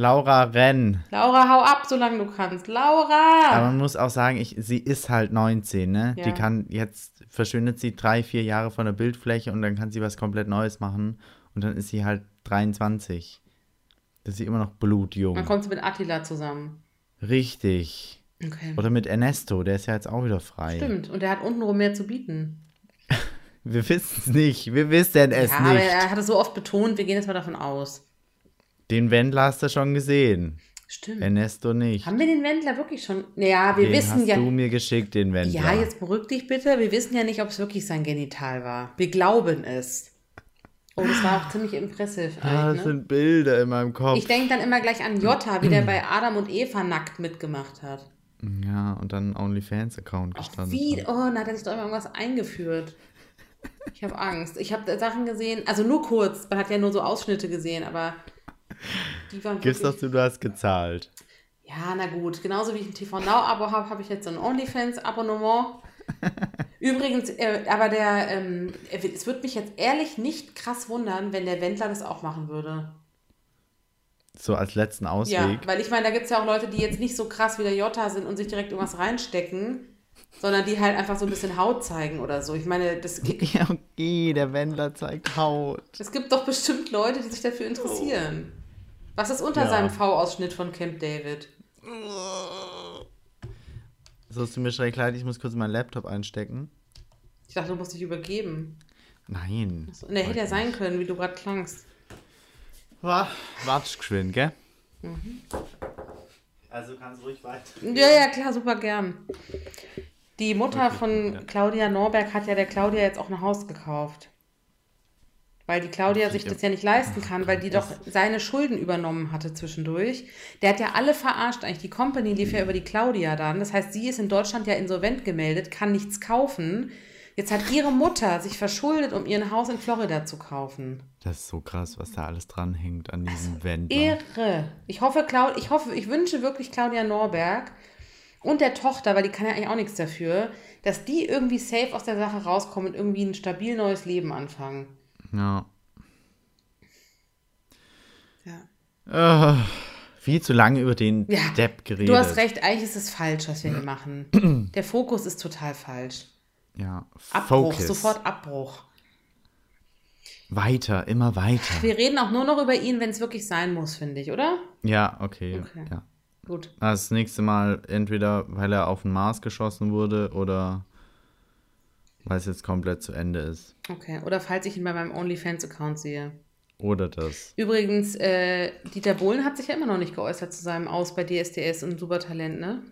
Laura renn. Laura, hau ab, solange du kannst. Laura! Aber man muss auch sagen, ich, sie ist halt 19, ne? Ja. Die kann jetzt, verschwindet sie drei, vier Jahre von der Bildfläche und dann kann sie was komplett Neues machen. Und dann ist sie halt 23. Das ist sie immer noch blutjung. Dann kommt sie mit Attila zusammen. Richtig. Okay. Oder mit Ernesto, der ist ja jetzt auch wieder frei. Stimmt. Und der hat untenrum mehr zu bieten. Wir wissen es nicht. Wir wissen es Ja, aber nicht. er hat es so oft betont, wir gehen jetzt mal davon aus. Den Wendler hast du schon gesehen. Stimmt. Ernesto nicht. Haben wir den Wendler wirklich schon? Naja, wir den wissen hast ja. du mir geschickt, den Wendler. Ja, jetzt beruhig dich bitte. Wir wissen ja nicht, ob es wirklich sein Genital war. Wir glauben es. Oh, das war auch ziemlich impressiv eigentlich. das Ne? sind Bilder in meinem Kopf. Ich denke dann immer gleich an Jota, wie der bei Adam und Eva nackt mitgemacht hat. ja, und dann OnlyFans-Account gestanden. Wie? hat. Oh, na, hat er sich doch immer irgendwas eingeführt. Ich habe Angst. Ich habe Sachen gesehen, also nur kurz. Man hat ja nur so Ausschnitte gesehen, aber die waren Gib's wirklich... doch zu, du hast gezahlt. Ja, na gut. Genauso wie ich ein TV Now-Abo habe, habe ich jetzt so ein OnlyFans-Abonnement. Übrigens, äh, aber der, ähm, es würde mich jetzt ehrlich nicht krass wundern, wenn der Wendler das auch machen würde. So als letzten Ja, Ausweg. weil ich meine, da gibt es ja auch Leute, die jetzt nicht so krass wie der Jota sind und sich direkt irgendwas reinstecken, sondern die halt einfach so ein bisschen Haut zeigen oder so. Ich meine, das, Ja, okay, der Wendler zeigt Haut. es gibt doch bestimmt Leute, die sich dafür interessieren. Was ist unter Ja. seinem V-Ausschnitt von Camp David? So, es tut mir schrecklich leid, ich muss kurz meinen Laptop einstecken. Ich dachte, du musst dich übergeben. Nein. So, Und der hätte ja sein können, wie du gerade klangst. Warte geschwind, gell? Mhm. Also kannst du ruhig weiter. Ja, ja, klar, super gern. Die Mutter von Claudia Norberg hat ja der Claudia jetzt auch ein Haus gekauft. Weil die Claudia sich das ja nicht leisten kann, weil die doch seine Schulden übernommen hatte zwischendurch. Der hat ja alle verarscht eigentlich. Die Company lief ja über die Claudia dann. Das heißt, sie ist in Deutschland ja insolvent gemeldet, kann nichts kaufen. Jetzt hat ihre Mutter sich verschuldet, um ihr ein Haus in Florida zu kaufen. Das ist so krass, was da alles dranhängt an diesem Wendler. Irre. Ich hoffe, Clau ich hoffe, ich wünsche wirklich Claudia Norberg und der Tochter, weil die kann ja eigentlich auch nichts dafür, dass die irgendwie safe aus der Sache rauskommen und irgendwie ein stabil neues Leben anfangen. Ja. Ja. Äh, viel zu lange über den Ja, Depp geredet. Du hast recht, eigentlich ist es falsch, was wir hier machen. Der Fokus ist total falsch. Ja. Abbruch, Focus. sofort Abbruch. Weiter, immer weiter. Wir reden auch nur noch über ihn, wenn es wirklich sein muss, finde ich, oder? Ja, okay. Okay. Ja. Gut. Das nächste Mal entweder, weil er auf den Mars geschossen wurde oder weil es jetzt komplett zu Ende ist. Okay. Oder falls ich ihn bei meinem OnlyFans-Account sehe. Oder das. Übrigens, äh, Dieter Bohlen hat sich ja immer noch nicht geäußert zu seinem Aus bei DSDS und Supertalent, ne?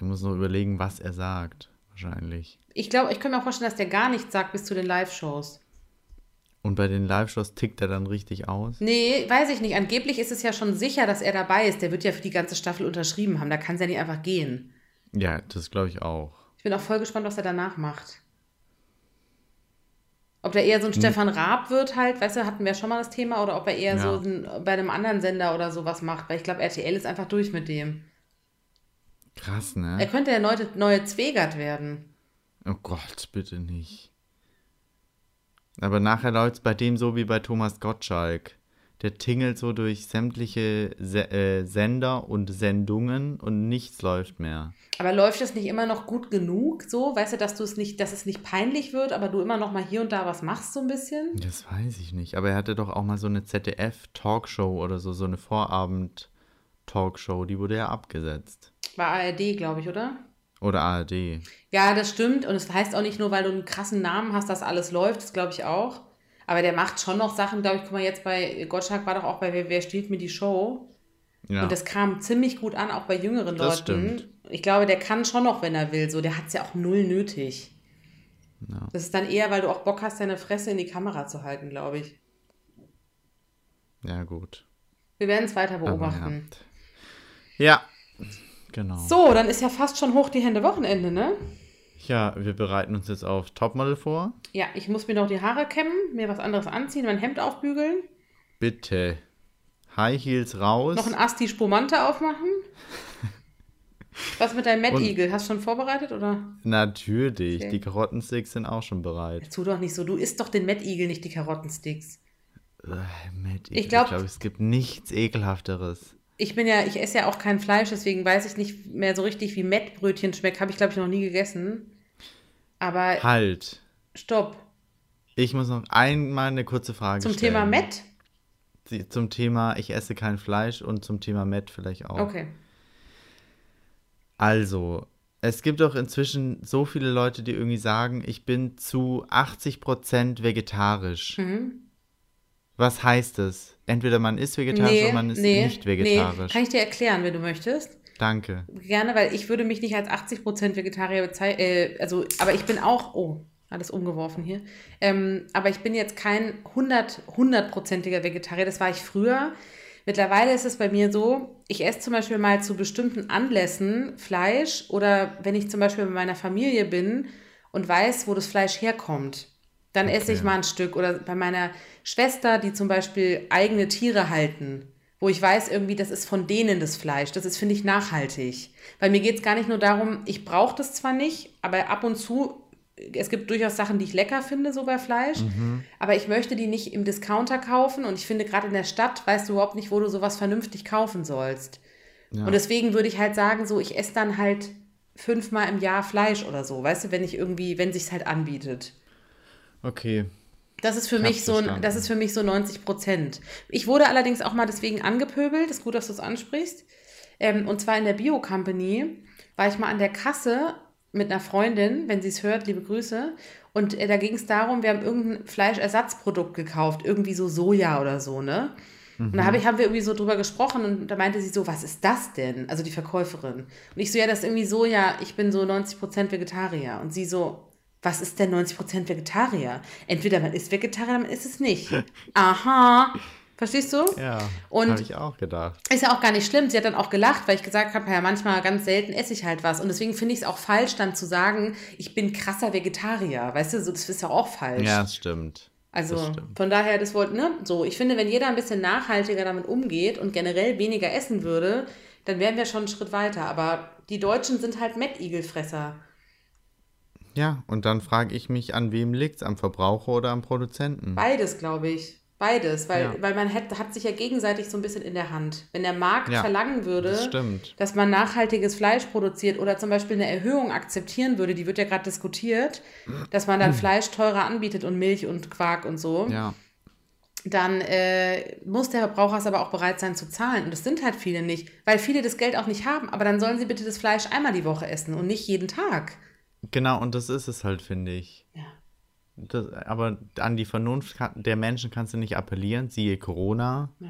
Der muss noch überlegen, was er sagt. Wahrscheinlich. Ich glaube, ich könnte mir auch vorstellen, dass der gar nichts sagt bis zu den Live-Shows. Und bei den Live-Shows tickt er dann richtig aus? Nee, weiß ich nicht. Angeblich ist es ja schon sicher, dass er dabei ist. Der wird ja für die ganze Staffel unterschrieben haben. Da kann es ja nicht einfach gehen. Ja, das glaube ich auch. Ich bin auch voll gespannt, was er danach macht. Ob der eher so ein hm. Stefan Raab wird halt, weißt du, hatten wir schon mal das Thema, oder ob er eher ja. so ein, bei einem anderen Sender oder sowas macht, weil ich glaube, RTL ist einfach durch mit dem. Krass, ne? Er könnte der neue, neue Zwegert werden. Oh Gott, bitte nicht. Aber nachher läuft es bei dem so wie bei Thomas Gottschalk. Der tingelt so durch sämtliche Se äh, Sender und Sendungen und nichts läuft mehr. Aber läuft es nicht immer noch gut genug, so? Weißt du, dass du es nicht, dass es nicht peinlich wird, aber du immer noch mal hier und da was machst, so ein bisschen? Das weiß ich nicht. Aber er hatte doch auch mal so eine ZDF-Talkshow oder so, so eine Vorabend-Talkshow, die wurde ja abgesetzt. War ARD, glaube ich, oder? Oder ARD. Ja, das stimmt. Und es das heißt auch nicht nur, weil du einen krassen Namen hast, dass alles läuft. Das glaube ich auch. Aber der macht schon noch Sachen, glaube ich. Guck mal, jetzt bei Gottschalk war doch auch bei Wer, Wer stiehlt mir die Show? Ja. Und das kam ziemlich gut an, auch bei jüngeren das Leuten. Stimmt. Ich glaube, der kann schon noch, wenn er will. So, der hat es ja auch null nötig. Ja. Das ist dann eher, weil du auch Bock hast, deine Fresse in die Kamera zu halten, glaube ich. Ja, gut. Wir werden es weiter beobachten. Ja. Genau. So, dann ist ja fast schon hoch die Hände Wochenende, ne? Ja, wir bereiten uns jetzt auf Topmodel vor. Ja, ich muss mir noch die Haare kämmen, mir was anderes anziehen, mein Hemd aufbügeln. Bitte. High Heels raus. Noch ein Asti Spumante aufmachen. was mit deinem Mad Eagle? Hast du schon vorbereitet, oder? Natürlich. Okay. Die Karottensticks sind auch schon bereit. Tu doch nicht so. Du isst doch den Mad Eagle, nicht die Karottensticks. Äh, Mad Eagle. Ich glaube, glaub, es gibt nichts ekelhafteres ich bin ja, ich esse ja auch kein Fleisch, deswegen weiß ich nicht mehr so richtig, wie Mettbrötchen schmeckt. Habe ich, glaube ich, noch nie gegessen. Aber. Halt. Stopp. Ich muss noch einmal eine kurze Frage zum stellen. Zum Thema Mett? Zum Thema, ich esse kein Fleisch und zum Thema Mett vielleicht auch. Okay. Also, es gibt doch inzwischen so viele Leute, die irgendwie sagen, ich bin zu 80% vegetarisch. Mhm. Was heißt das? Entweder man ist vegetarisch nee, oder man ist nee, nicht vegetarisch. Nee. Kann ich dir erklären, wenn du möchtest? Danke. Gerne, weil ich würde mich nicht als 80% Vegetarier bezeichnen. Äh, also, aber ich bin auch. Oh, alles umgeworfen hier. Ähm, aber ich bin jetzt kein 100, 100%iger Vegetarier. Das war ich früher. Mittlerweile ist es bei mir so, ich esse zum Beispiel mal zu bestimmten Anlässen Fleisch oder wenn ich zum Beispiel bei meiner Familie bin und weiß, wo das Fleisch herkommt. Dann okay. esse ich mal ein Stück. Oder bei meiner Schwester, die zum Beispiel eigene Tiere halten, wo ich weiß, irgendwie, das ist von denen das Fleisch. Das ist, finde ich, nachhaltig. Weil mir geht es gar nicht nur darum, ich brauche das zwar nicht, aber ab und zu, es gibt durchaus Sachen, die ich lecker finde, so bei Fleisch, mhm. aber ich möchte die nicht im Discounter kaufen und ich finde, gerade in der Stadt weißt du überhaupt nicht, wo du sowas vernünftig kaufen sollst. Ja. Und deswegen würde ich halt sagen, so, ich esse dann halt fünfmal im Jahr Fleisch oder so, weißt du, wenn ich irgendwie, wenn sich's halt anbietet. Okay. Das ist für mich so, das ist für mich so 90 Prozent. Ich wurde allerdings auch mal deswegen angepöbelt. Ist gut, dass du es ansprichst. Ähm, und zwar in der Bio Company war ich mal an der Kasse mit einer Freundin, wenn sie es hört, liebe Grüße. Und äh, da ging es darum, wir haben irgendein Fleischersatzprodukt gekauft, irgendwie so Soja oder so, ne? Mhm. Und da hab ich, haben wir irgendwie so drüber gesprochen und da meinte sie so, was ist das denn? Also die Verkäuferin. Und ich so, ja, das ist irgendwie Soja, ich bin so 90% Vegetarier. Und sie so, was ist denn 90% Vegetarier? Entweder man ist Vegetarier, oder man ist es nicht. Aha. Verstehst du? Ja, habe ich auch gedacht. Ist ja auch gar nicht schlimm. Sie hat dann auch gelacht, weil ich gesagt habe, ja, manchmal ganz selten esse ich halt was. Und deswegen finde ich es auch falsch, dann zu sagen, ich bin krasser Vegetarier. Weißt du, so, das ist ja auch falsch. Ja, das stimmt. Also das stimmt. von daher, das wollte, ne, so, ich finde, wenn jeder ein bisschen nachhaltiger damit umgeht und generell weniger essen würde, dann wären wir schon einen Schritt weiter. Aber die Deutschen sind halt Mettigelfresser. Ja, und dann frage ich mich, an wem liegt es? Am Verbraucher oder am Produzenten? Beides, glaube ich. Beides, weil, ja. weil man hat, hat sich ja gegenseitig so ein bisschen in der Hand. Wenn der Markt ja, verlangen würde, das dass man nachhaltiges Fleisch produziert oder zum Beispiel eine Erhöhung akzeptieren würde, die wird ja gerade diskutiert, dass man dann. Fleisch teurer anbietet und Milch und Quark und so. Ja. Dann äh, muss der Verbraucher es aber auch bereit sein zu zahlen. Und das sind halt viele nicht, weil viele das Geld auch nicht haben. Aber dann sollen sie bitte das Fleisch einmal die Woche essen und nicht jeden Tag. Genau, und das ist es halt, finde ich. Ja. Das, aber an die Vernunft der Menschen kannst du nicht appellieren, siehe Corona. Ja.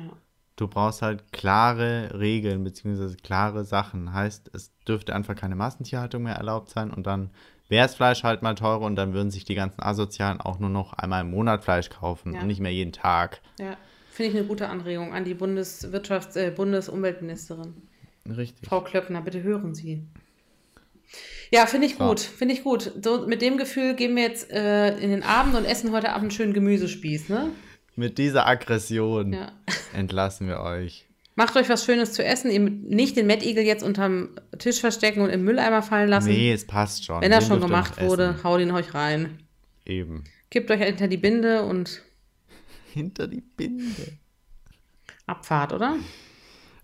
Du brauchst halt klare Regeln bzw. klare Sachen. Heißt, es dürfte einfach keine Massentierhaltung mehr erlaubt sein und dann wäre das Fleisch halt mal teurer und dann würden sich die ganzen Asozialen auch nur noch einmal im Monat Fleisch kaufen ja. und nicht mehr jeden Tag. Ja, finde ich eine gute Anregung an die Bundeswirtschafts-, äh, Bundesumweltministerin. Richtig. Frau Klöckner, bitte hören Sie. Ja, finde ich gut, finde ich gut. So, mit dem Gefühl gehen wir jetzt äh, in den Abend und essen heute Abend einen schönen Gemüsespieß, ne? Mit dieser Aggression ja. entlassen wir euch. Macht euch was Schönes zu essen. Ihr nicht den Mettigel jetzt unterm Tisch verstecken und im Mülleimer fallen lassen. Nee, es passt schon. Wenn er schon gemacht wurde, haut ihn euch rein. Eben. Kippt euch hinter die Binde und. Hinter die Binde. Abfahrt, oder?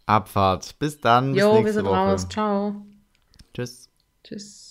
Abfahrt. Bis dann. Jo, bis wir sind Woche. raus. Ciao. Tschüss. Tschüss.